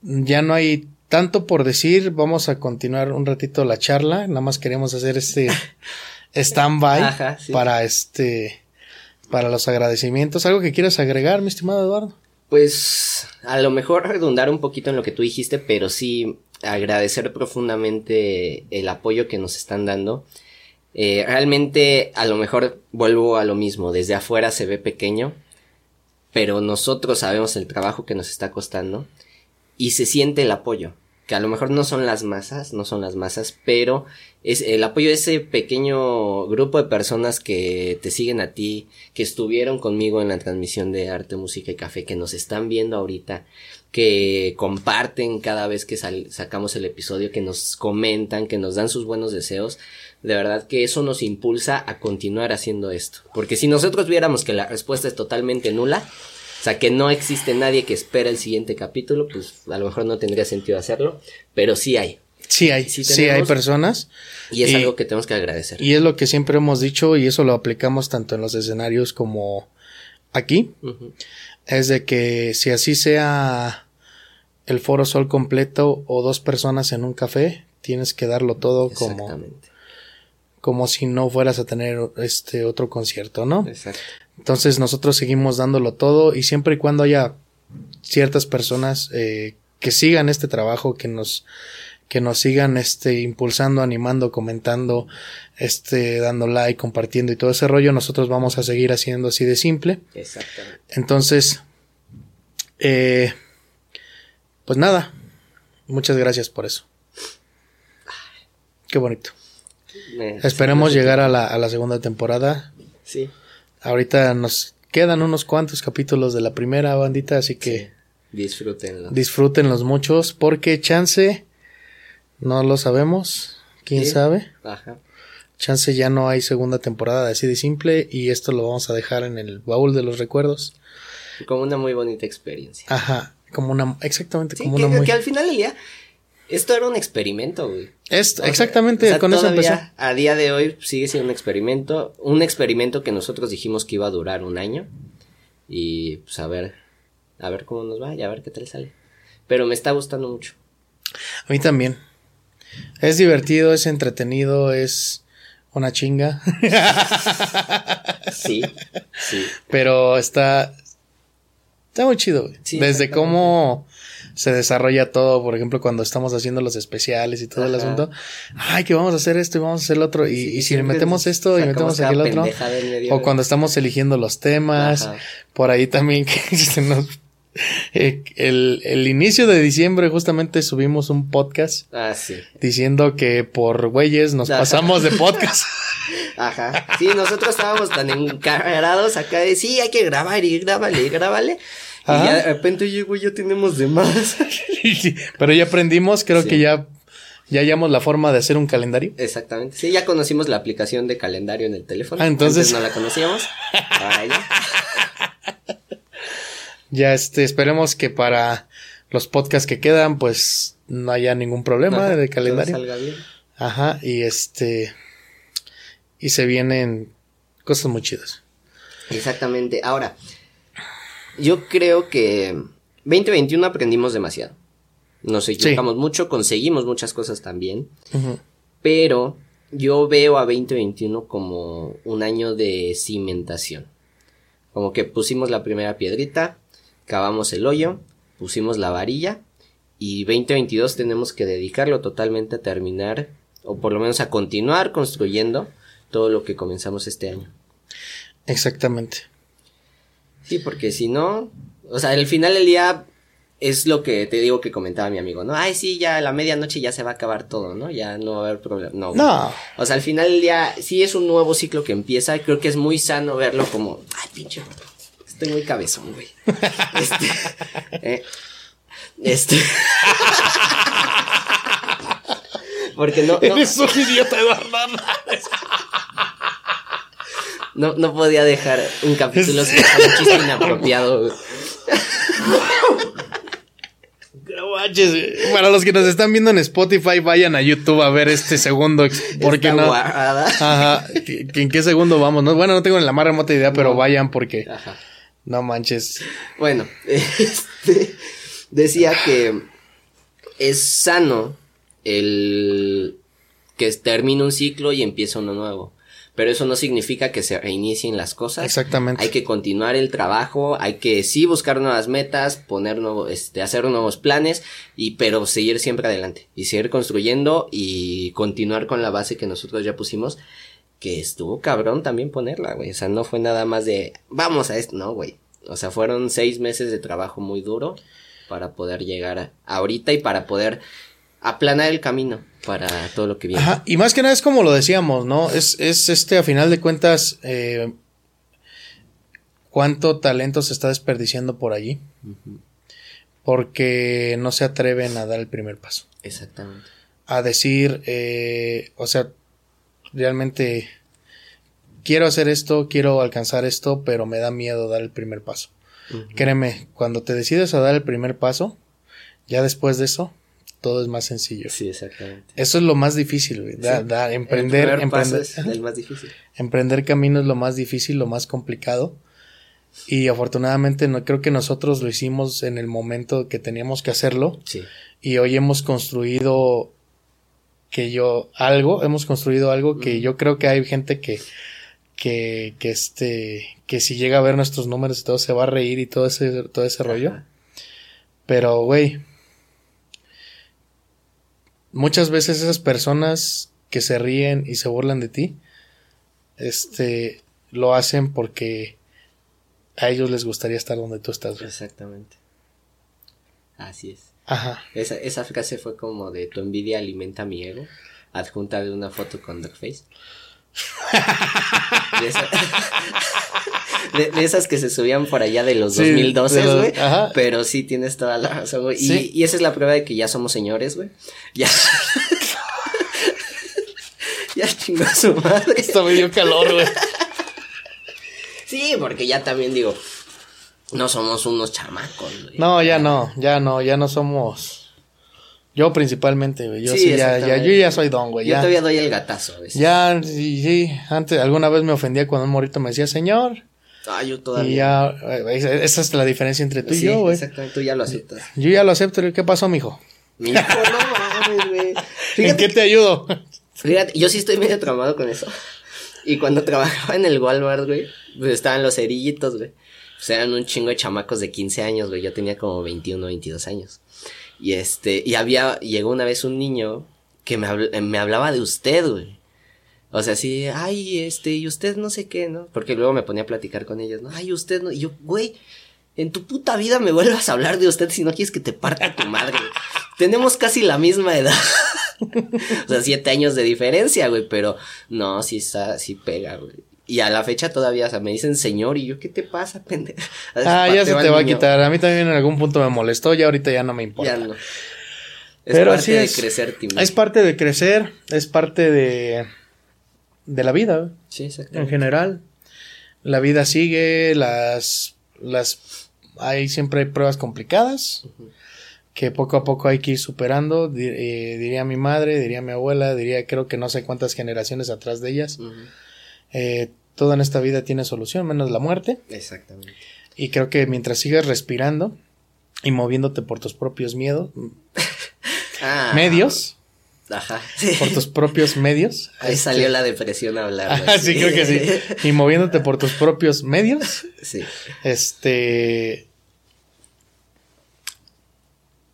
Speaker 1: ya no hay tanto por decir. Vamos a continuar un ratito la charla. Nada más queremos hacer este stand-by para este, para los agradecimientos. ¿Algo que quieras agregar, mi estimado Eduardo?
Speaker 2: Pues a lo mejor redundar un poquito en lo que tú dijiste, pero sí agradecer profundamente el apoyo que nos están dando. Eh, realmente a lo mejor vuelvo a lo mismo, desde afuera se ve pequeño, pero nosotros sabemos el trabajo que nos está costando y se siente el apoyo, que a lo mejor no son las masas, no son las masas, pero es el apoyo de ese pequeño grupo de personas que te siguen a ti, que estuvieron conmigo en la transmisión de Arte, Música y Café, que nos están viendo ahorita, que comparten cada vez que sacamos el episodio, que nos comentan, que nos dan sus buenos deseos de verdad que eso nos impulsa a continuar haciendo esto. Porque si nosotros viéramos que la respuesta es totalmente nula, o sea, que no existe nadie que espera el siguiente capítulo, pues a lo mejor no tendría sentido hacerlo, pero sí hay.
Speaker 1: Sí hay, sí, hay personas.
Speaker 2: Y es algo que tenemos que agradecer.
Speaker 1: Y es lo que siempre hemos dicho y eso lo aplicamos tanto en los escenarios como aquí. Es de que si así sea el foro sol completo o dos personas en un café, tienes que darlo todo como como si no fueras a tener este otro concierto, ¿no?
Speaker 2: Exacto.
Speaker 1: Entonces nosotros seguimos dándolo todo y siempre y cuando haya ciertas personas eh, que sigan este trabajo, que nos que nos sigan este impulsando, animando, comentando, este dando like, compartiendo y todo ese rollo, nosotros vamos a seguir haciendo así de simple.
Speaker 2: Exactamente.
Speaker 1: Entonces, eh, pues nada, muchas gracias por eso. Qué bonito. Esperemos llegar a la, a la segunda temporada.
Speaker 2: Sí.
Speaker 1: Ahorita nos quedan unos cuantos capítulos de la primera bandita, así que
Speaker 2: disfrútenlos.
Speaker 1: Disfrútenlos muchos, porque chance no lo sabemos, quién sabe.
Speaker 2: Ajá.
Speaker 1: Chance ya no hay segunda temporada así de simple y esto lo vamos a dejar en el baúl de los recuerdos.
Speaker 2: Como una muy bonita experiencia.
Speaker 1: Ajá, como una exactamente como una
Speaker 2: muy... que al final del día esto era un experimento, güey.
Speaker 1: Esto, exactamente, con eso empezó.
Speaker 2: A día de hoy sigue siendo un experimento. Un experimento que nosotros dijimos que iba a durar un año. Y pues a ver, a ver cómo nos va y a ver qué tal sale. Pero me está gustando mucho.
Speaker 1: A mí también. Es divertido, es entretenido, es una chinga.
Speaker 2: sí, sí.
Speaker 1: Pero está. Está muy chido, güey. Desde cómo se desarrolla todo, por ejemplo, cuando estamos haciendo los especiales y todo el asunto, ay, que vamos a hacer esto y vamos a hacer lo otro, y, si metemos esto y metemos aquí el otro, o cuando estamos eligiendo los temas, por ahí también que se nos Eh, el, el inicio de diciembre justamente subimos un podcast
Speaker 2: Ah, sí.
Speaker 1: diciendo que por güeyes nos
Speaker 2: Ajá.
Speaker 1: pasamos de podcast.
Speaker 2: Ajá. Sí, nosotros estábamos tan encarados acá de sí, hay que grabar y grábale y grábale. Y ya de repente, oye, güey, ya tenemos de más.
Speaker 1: Pero ya aprendimos, creo
Speaker 2: Sí.
Speaker 1: que ya, ya hallamos la forma de hacer un calendario.
Speaker 2: Exactamente. Sí, ya conocimos la aplicación de calendario en el teléfono.
Speaker 1: Ah, entonces-
Speaker 2: Antes no la conocíamos. Ahora ya.
Speaker 1: Ya este, esperemos que para los podcasts que quedan, pues no haya ningún problema
Speaker 2: Ajá,
Speaker 1: de calendario.
Speaker 2: salga bien.
Speaker 1: Ajá, y este. Y se vienen cosas muy chidas.
Speaker 2: Exactamente. Ahora, yo creo que 2021 aprendimos demasiado. Nos equivocamos mucho, conseguimos muchas cosas también. Pero yo veo a 2021 como un año de cimentación. Como que pusimos la primera piedrita, cavamos el hoyo, pusimos la varilla y 2022 tenemos que dedicarlo totalmente a terminar o por lo menos a continuar construyendo todo lo que comenzamos este año.
Speaker 1: Exactamente.
Speaker 2: Sí, porque si no, o sea, el final del día es lo que te digo que comentaba mi amigo, ¿no? Ay, sí, ya a la medianoche ya se va a acabar todo, ¿no? Ya no va a haber problema. No. güey.
Speaker 1: No,
Speaker 2: O sea, al final del día sí es un nuevo ciclo que empieza. y Creo que es muy sano verlo como, ay, pinche, estoy muy cabezón, güey. Este, eh, este. Porque no, no,
Speaker 1: eres un idiota, Eduardo.
Speaker 2: No, no podía dejar un capítulo sin dejar un chiste inapropiado.
Speaker 1: Para los que nos están viendo en Spotify, vayan a YouTube a ver este segundo. Porque
Speaker 2: Esta
Speaker 1: no. Ajá. ¿que- que ¿En qué segundo vamos? No, bueno, no tengo ni la más remota idea, pero vayan porque
Speaker 2: Ajá.
Speaker 1: no manches.
Speaker 2: Bueno, este, decía que es sano el que termine un ciclo y empiece uno nuevo. Pero eso no significa que se reinicien las cosas.
Speaker 1: Exactamente.
Speaker 2: Hay que continuar el trabajo, hay que sí buscar nuevas metas, poner nuevo, este, hacer nuevos planes, y pero seguir siempre adelante. Y seguir construyendo y continuar con la base que nosotros ya pusimos. Que estuvo cabrón también ponerla, güey. O sea, no fue nada más de vamos a esto, no, güey. O sea, fueron seis meses de trabajo muy duro para poder llegar a ahorita y para poder aplanar el camino para todo lo que viene.
Speaker 1: Ajá, y más que nada es como lo decíamos, ¿no? Es, es este, a final de cuentas, eh, cuánto talento se está desperdiciando por allí. Porque no se atreven a dar el primer paso.
Speaker 2: Exactamente.
Speaker 1: A decir, eh, o sea, realmente quiero hacer esto, quiero alcanzar esto, pero me da miedo dar el primer paso. Créeme, cuando te decides a dar el primer paso, ya después de eso, todo es más sencillo.
Speaker 2: Sí, exactamente.
Speaker 1: Eso es lo más difícil, güey. Da-
Speaker 2: Sí.
Speaker 1: da- emprender,
Speaker 2: el
Speaker 1: emprender,
Speaker 2: es el más difícil.
Speaker 1: emprender camino es lo más difícil, lo más complicado. Y afortunadamente no creo que nosotros lo hicimos en el momento que teníamos que hacerlo.
Speaker 2: Sí.
Speaker 1: Y hoy hemos construido que yo algo, hemos construido algo que yo creo que hay gente que que, que este que si llega a ver nuestros números y todo se va a reír y todo ese todo ese rollo. Pero, güey, muchas veces esas personas que se ríen y se burlan de ti, este, lo hacen porque a ellos les gustaría estar donde tú estás.
Speaker 2: Exactamente. Así es.
Speaker 1: Ajá.
Speaker 2: Esa, esa frase fue como de tu envidia alimenta mi ego. Adjunta de una foto con Duckface. De, esa- de- de esas que se subían por allá de los
Speaker 1: Sí,
Speaker 2: 2012,
Speaker 1: de los-
Speaker 2: güey. Pero sí tienes toda la razón, güey. Y, esa es la prueba de que ya somos señores, güey. Ya. ya chingó a su madre.
Speaker 1: Esto me dio calor, güey.
Speaker 2: Sí, porque ya también digo, no somos unos chamacos, güey.
Speaker 1: No, ya no, ya no, ya no somos. Yo principalmente, güey. Yo
Speaker 2: Sí,
Speaker 1: sí, ya, ya, yo ya soy don, güey.
Speaker 2: Yo
Speaker 1: Ya,
Speaker 2: todavía doy el gatazo veces.
Speaker 1: ya, sí, sí. Antes, alguna vez me ofendía cuando un morrito me decía señor.
Speaker 2: Ah, yo todavía.
Speaker 1: Y ya, eh, esa esa es la diferencia entre tú y yo, güey.
Speaker 2: Exactamente, tú ya lo aceptas.
Speaker 1: Yo ya lo acepto. ¿Qué pasó, mijo?
Speaker 2: Mi hijo, no mames, güey.
Speaker 1: ¿En qué te ayudo?
Speaker 2: fíjate, yo sí estoy medio traumado con eso. Y cuando trabajaba en el Walmart, güey, pues estaban los cerillitos, güey. Pues eran un chingo de chamacos de 15 años, güey. Yo tenía como 21, 22 años. Y este, y había, llegó una vez un niño que me, me hablaba de usted, güey. O sea, así, ay, este, y usted no sé qué, ¿no? Porque luego me ponía a platicar con ellos, ¿no? Ay, usted no, y yo, güey, en tu puta vida me vuelvas a hablar de usted si no quieres que te parta tu madre. Tenemos casi la misma edad. o sea, siete años de diferencia, güey, pero no, sí sí pega, güey. Y a la fecha todavía, o sea, me dicen señor y yo, ¿qué te pasa, pendejo?
Speaker 1: Ah, ya se te va a quitar. A mí también en algún punto me molestó, ya ahorita ya no me importa. Ya no. Es Pero parte de crecer, Tim. Es parte de crecer, es parte de, de la vida. Sí. En general. La vida sigue, las, las, hay siempre hay pruebas complicadas. que poco a poco hay que ir superando, eh, diría mi madre, diría mi abuela, diría creo que no sé cuántas generaciones atrás de ellas. Eh, todo en esta vida tiene solución, menos la muerte. Exactamente. Y creo que mientras sigas respirando y moviéndote por tus propios miedos, ah. medios, Ajá. Por tus propios medios.
Speaker 2: Ahí salió este, la depresión a hablar.
Speaker 1: sí, creo que sí. Y moviéndote por tus propios medios. Sí. Este.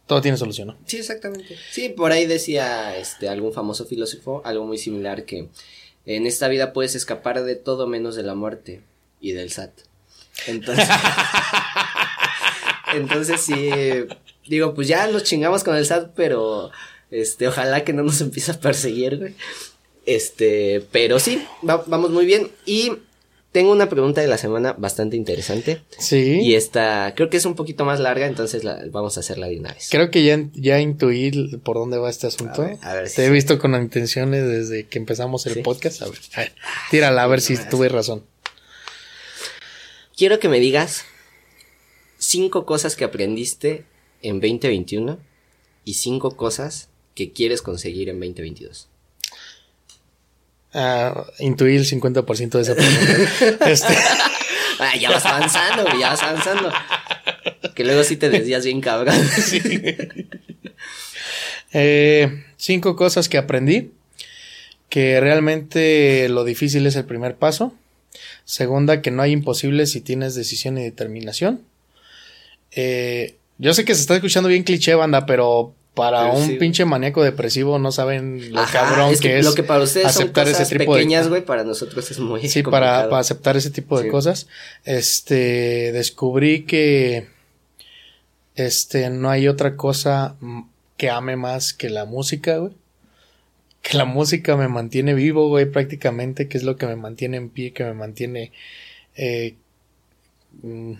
Speaker 1: Todo tiene solución, ¿no?
Speaker 2: Sí, exactamente. Sí, por ahí decía este algún famoso filósofo algo muy similar que en esta vida puedes escapar de todo menos de la muerte y del SAT. Entonces, entonces sí, digo, pues ya nos chingamos con el SAT, pero este, ojalá que no nos empiece a perseguir, güey. Este, pero sí, vamos muy bien. Y tengo una pregunta de la semana bastante interesante. Sí. Y esta, creo que es un poquito más larga, entonces la, vamos a hacerla de una vez.
Speaker 1: Creo que ya, ya intuí por dónde va este asunto. A ver, Te he visto con intenciones desde que empezamos el podcast. A ver, a ver, tírala a ver si tuve razón.
Speaker 2: Quiero que me digas cinco cosas que aprendiste en 2021 y cinco cosas que quieres conseguir en 2022
Speaker 1: a intuir el 50% de esa pregunta. este.
Speaker 2: ah, ya vas avanzando, ya vas avanzando. Que luego sí te decías bien cabrón.
Speaker 1: Eh, cinco cosas que aprendí. Que realmente lo difícil es el primer paso. Segunda, que no hay imposible si tienes decisión y determinación. Eh, yo sé que se está escuchando bien cliché, banda, pero para un pinche maníaco depresivo no saben lo cabrón que, es. Lo que para ustedes
Speaker 2: aceptar son cosas ese tipo pequeñas, güey, para nosotros es muy
Speaker 1: Sí, para, para, aceptar ese tipo de cosas. Este, descubrí que este no hay otra cosa que ame más que la música, güey. Que la música me mantiene vivo, güey, prácticamente, que es lo que me mantiene en pie, que me mantiene eh, mm,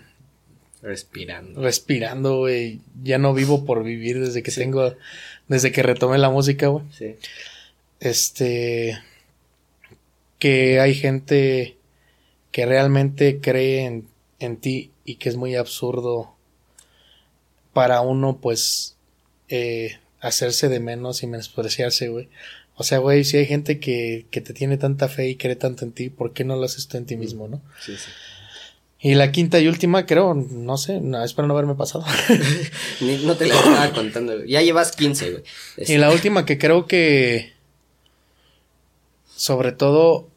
Speaker 2: Respirando.
Speaker 1: Respirando, güey. Ya no vivo por vivir desde que tengo, desde que retomé la música, güey. Sí. Este, que hay gente que realmente cree en, en ti y que es muy absurdo para uno, pues, eh, hacerse de menos y menospreciarse, güey. O sea, güey, si hay gente que, que te tiene tanta fe y cree tanto en ti, ¿por qué no lo haces tú en ti mismo, no? Sí, sí. Y la quinta y última, creo, no sé, no, espero no haberme pasado.
Speaker 2: no te la estaba contando, Ya llevas 15, güey.
Speaker 1: Y la última que creo que, sobre todo,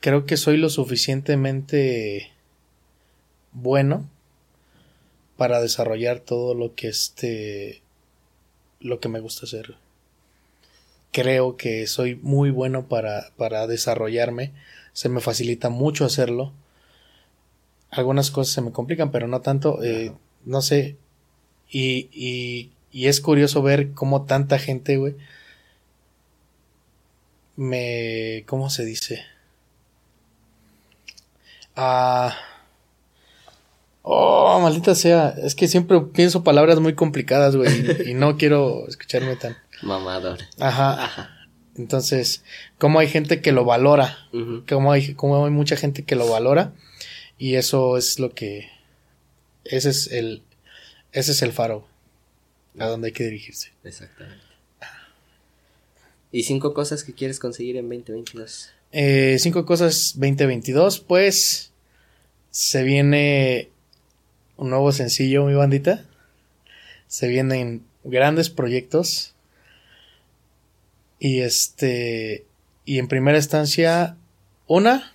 Speaker 1: creo que soy lo suficientemente bueno para desarrollar todo lo que este, lo que me gusta hacer. Creo que soy muy bueno para, para desarrollarme. Se me facilita mucho hacerlo algunas cosas se me complican, pero no tanto, eh, no sé. Y, y, y, es curioso ver cómo tanta gente, güey, me... ¿Cómo se dice? Ah... Oh, maldita sea. Es que siempre pienso palabras muy complicadas, güey. y, no quiero escucharme tan.
Speaker 2: Mamador.
Speaker 1: Ajá. Ajá. Entonces, cómo hay gente que lo valora. cómo, hay, cómo hay mucha gente que lo valora. Y eso es lo que. Ese es el. Ese es el faro. A donde hay que dirigirse. Exactamente.
Speaker 2: ¿Y cinco cosas que quieres conseguir en 2022?
Speaker 1: Eh, cinco cosas 2022, pues. Se viene un nuevo sencillo, mi bandita. Se vienen grandes proyectos. Y este. Y en primera instancia, una,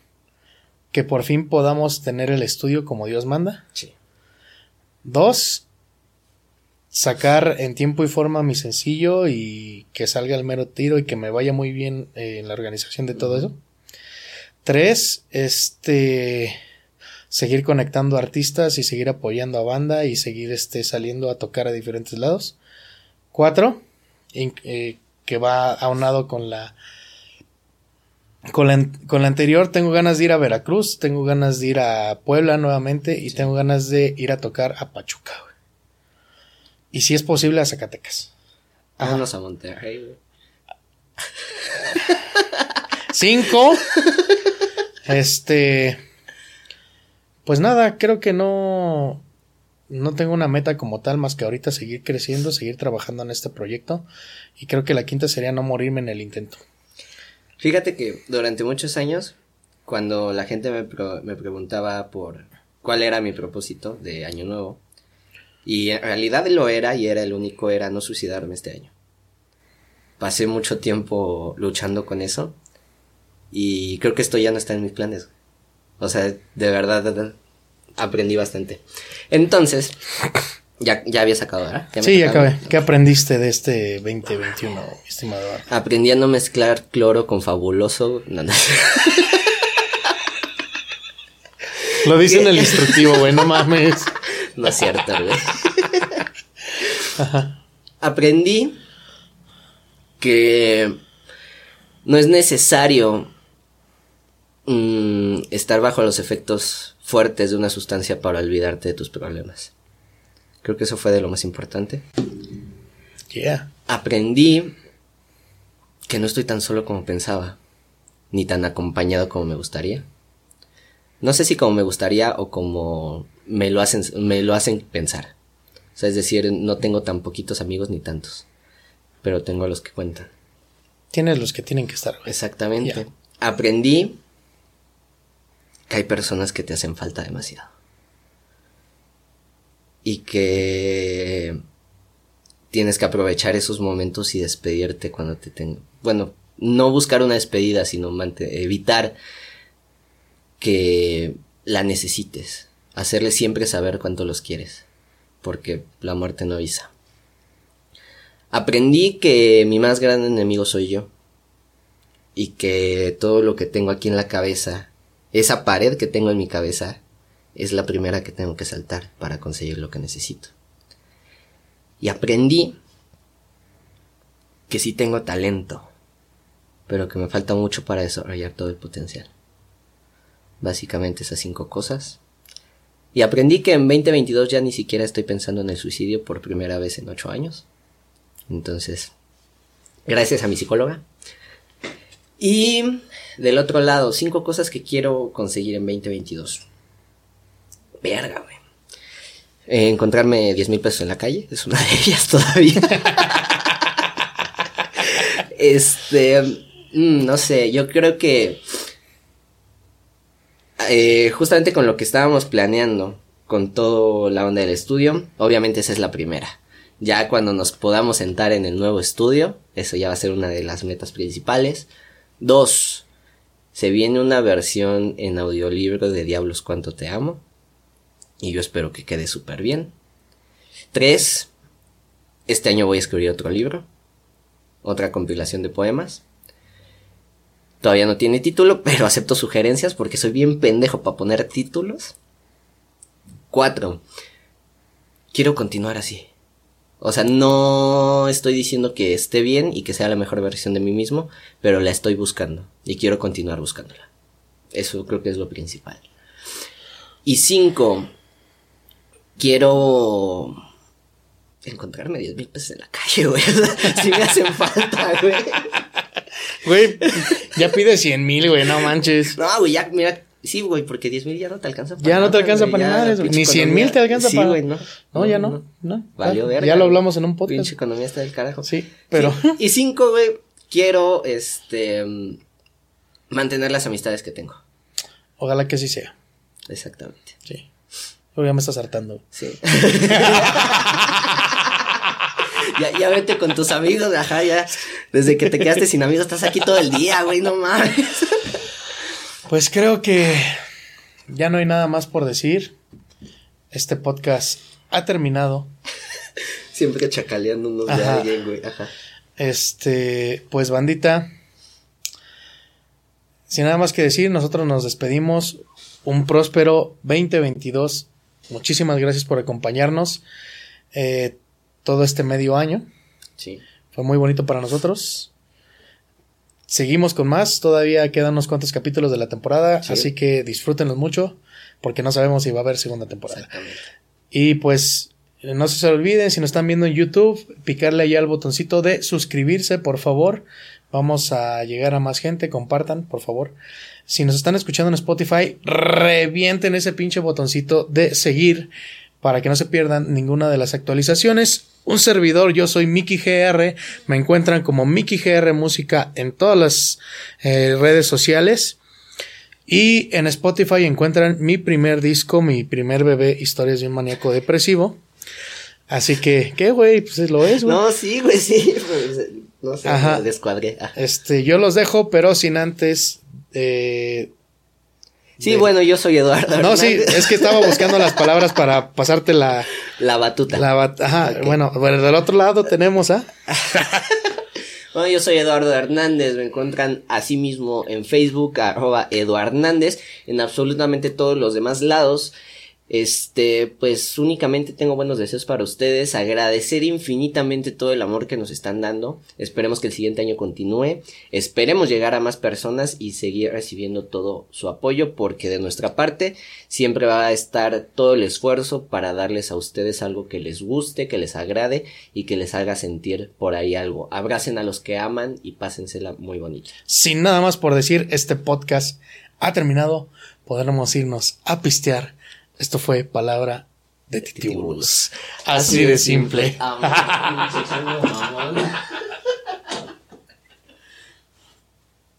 Speaker 1: que por fin podamos tener el estudio como Dios manda. Sí. Dos, sacar en tiempo y forma mi sencillo y que salga el mero tiro y que me vaya muy bien eh, en la organización de todo eso. Tres, este, seguir conectando artistas y seguir apoyando a banda y seguir este, saliendo a tocar a diferentes lados. Cuatro, eh, que va aunado con la, con la, con la anterior, tengo ganas de ir a Veracruz, tengo ganas de ir a Puebla nuevamente y tengo ganas de ir a tocar a Pachuca. Y si es posible a Zacatecas.
Speaker 2: Vámonos a Monterrey, güey.
Speaker 1: Cinco. Este. Pues nada, creo que no. No tengo una meta como tal más que ahorita seguir creciendo, seguir trabajando en este proyecto. Y creo que la quinta sería no morirme en el intento.
Speaker 2: Fíjate que durante muchos años, cuando la gente me, me preguntaba por cuál era mi propósito de Año Nuevo, y en realidad lo era y era el único, era no suicidarme este año. Pasé mucho tiempo luchando con eso y creo que esto ya no está en mis planes. O sea, de verdad, aprendí bastante. Entonces, ya, ya había sacado, ¿verdad?
Speaker 1: sí, ya acabé. ¿Qué aprendiste de este 2021, estimado?
Speaker 2: Aprendí a no mezclar cloro con fabuloso.
Speaker 1: Lo dice en el instructivo, güey, no mames.
Speaker 2: No es cierto, güey. Aprendí que no es necesario Mm, estar bajo los efectos fuertes de una sustancia para olvidarte de tus problemas. Creo que eso fue de lo más importante.
Speaker 1: Yeah.
Speaker 2: Aprendí que no estoy tan solo como pensaba, ni tan acompañado como me gustaría. No sé si como me gustaría o como me lo hacen, me lo hacen pensar. O sea, es decir, no tengo tan poquitos amigos ni tantos, pero tengo a los que cuentan.
Speaker 1: Tienes los que tienen que estar.
Speaker 2: Exactamente. Aprendí que hay personas que te hacen falta demasiado. Y que tienes que aprovechar esos momentos y despedirte cuando te tengo. Bueno, no buscar una despedida, sino evitar que la necesites. Hacerle siempre saber cuánto los quieres. Porque la muerte no avisa. Aprendí que mi más grande enemigo soy yo. Y que todo lo que tengo aquí en la cabeza esa pared que tengo en mi cabeza es la primera que tengo que saltar para conseguir lo que necesito. Y aprendí que sí tengo talento, pero que me falta mucho para desarrollar todo el potencial. Básicamente esas cinco cosas. Y aprendí que en 2022 ya ni siquiera estoy pensando en el suicidio por primera vez en ocho años. Entonces, gracias a mi psicóloga. Y del otro lado, cinco cosas que quiero conseguir en 2022. Eh, encontrarme 10 mil pesos en la calle, es una de ellas todavía. este, mm, no sé, yo creo que eh, justamente con lo que estábamos planeando, con toda la onda del estudio, obviamente esa es la primera. Ya cuando nos podamos sentar en el nuevo estudio, eso ya va a ser una de las metas principales. Dos, se viene una versión en audiolibro de Diablos Cuánto Te Amo. Y yo espero que quede súper bien. Tres, este año voy a escribir otro libro. Otra compilación de poemas. Todavía no tiene título, pero acepto sugerencias porque soy bien pendejo para poner títulos. Cuatro, quiero continuar así. O sea, no estoy diciendo que esté bien y que sea la mejor versión de mí mismo, pero la estoy buscando y quiero continuar buscándola. Eso creo que es lo principal. Y cinco, quiero encontrarme 10 mil pesos en la calle, güey. si me hacen falta, güey.
Speaker 1: Güey, ya pide 100 mil, güey, no manches.
Speaker 2: No, güey, ya, mira, Sí, güey, porque 10 mil ya no te alcanza
Speaker 1: para Ya no te alcanza para nada, Ni 100 mil te alcanza para.
Speaker 2: Sí, güey, no.
Speaker 1: No, ya no. no. Valió verga. Ya lo hablamos en un podcast.
Speaker 2: Pinche economía está del carajo.
Speaker 1: Sí, pero.
Speaker 2: Y cinco, güey, quiero, este. Mantener las amistades que tengo.
Speaker 1: Ojalá que así sea.
Speaker 2: Exactamente.
Speaker 1: Sí. Ya me estás hartando.
Speaker 2: Sí. ya, ya vete con tus amigos, ajá, ya. Desde que te quedaste sin amigos, estás aquí todo el día, güey, no mames.
Speaker 1: Pues creo que ya no hay nada más por decir. Este podcast ha terminado.
Speaker 2: Siempre chacaleándonos de alguien, güey. Ajá.
Speaker 1: Este, pues bandita. sin nada más que decir, nosotros nos despedimos. Un próspero 2022. Muchísimas gracias por acompañarnos eh, todo este medio año.
Speaker 2: Sí.
Speaker 1: Fue muy bonito para nosotros. Seguimos con más. Todavía quedan unos cuantos capítulos de la temporada.
Speaker 2: Sí.
Speaker 1: Así que disfrútenlos mucho. Porque no sabemos si va a haber segunda temporada. Y pues no se olviden, si nos están viendo en YouTube, picarle ahí al botoncito de suscribirse, por favor. Vamos a llegar a más gente, compartan, por favor. Si nos están escuchando en Spotify, revienten ese pinche botoncito de seguir para que no se pierdan ninguna de las actualizaciones. Un servidor, yo soy Mickey GR, me encuentran como Mickey GR Música en todas las eh, redes sociales. Y en Spotify encuentran mi primer disco, mi primer bebé, Historias de un maníaco depresivo. Así que, ¿qué, güey? Pues lo es, güey.
Speaker 2: No, sí, güey, sí. pues, no sé,
Speaker 1: Ajá.
Speaker 2: me descuadré. Ah.
Speaker 1: Este, yo los dejo, pero sin antes. eh,
Speaker 2: Sí,
Speaker 1: de-
Speaker 2: bueno, yo soy Eduardo.
Speaker 1: No, sí, es que estaba buscando las palabras para pasarte la.
Speaker 2: La batuta.
Speaker 1: la bat- ajá, bueno, bueno, del otro lado tenemos a.
Speaker 2: Bueno, yo soy Eduardo Hernández, me encuentran así mismo en Facebook, arroba Eduardo Hernández, en absolutamente todos los demás lados. Este, pues únicamente tengo buenos deseos para ustedes, agradecer infinitamente todo el amor que nos están dando, esperemos que el siguiente año continúe, esperemos llegar a más personas y seguir recibiendo todo su apoyo, porque de nuestra parte siempre va a estar todo el esfuerzo para darles a ustedes algo que les guste, que les agrade y que les haga sentir por ahí algo. Abracen a los que aman y pásensela muy bonita.
Speaker 1: Sin nada más por decir, este podcast ha terminado. Podremos irnos a pistear. Esto fue Palabra de Titibulos. Así de simple.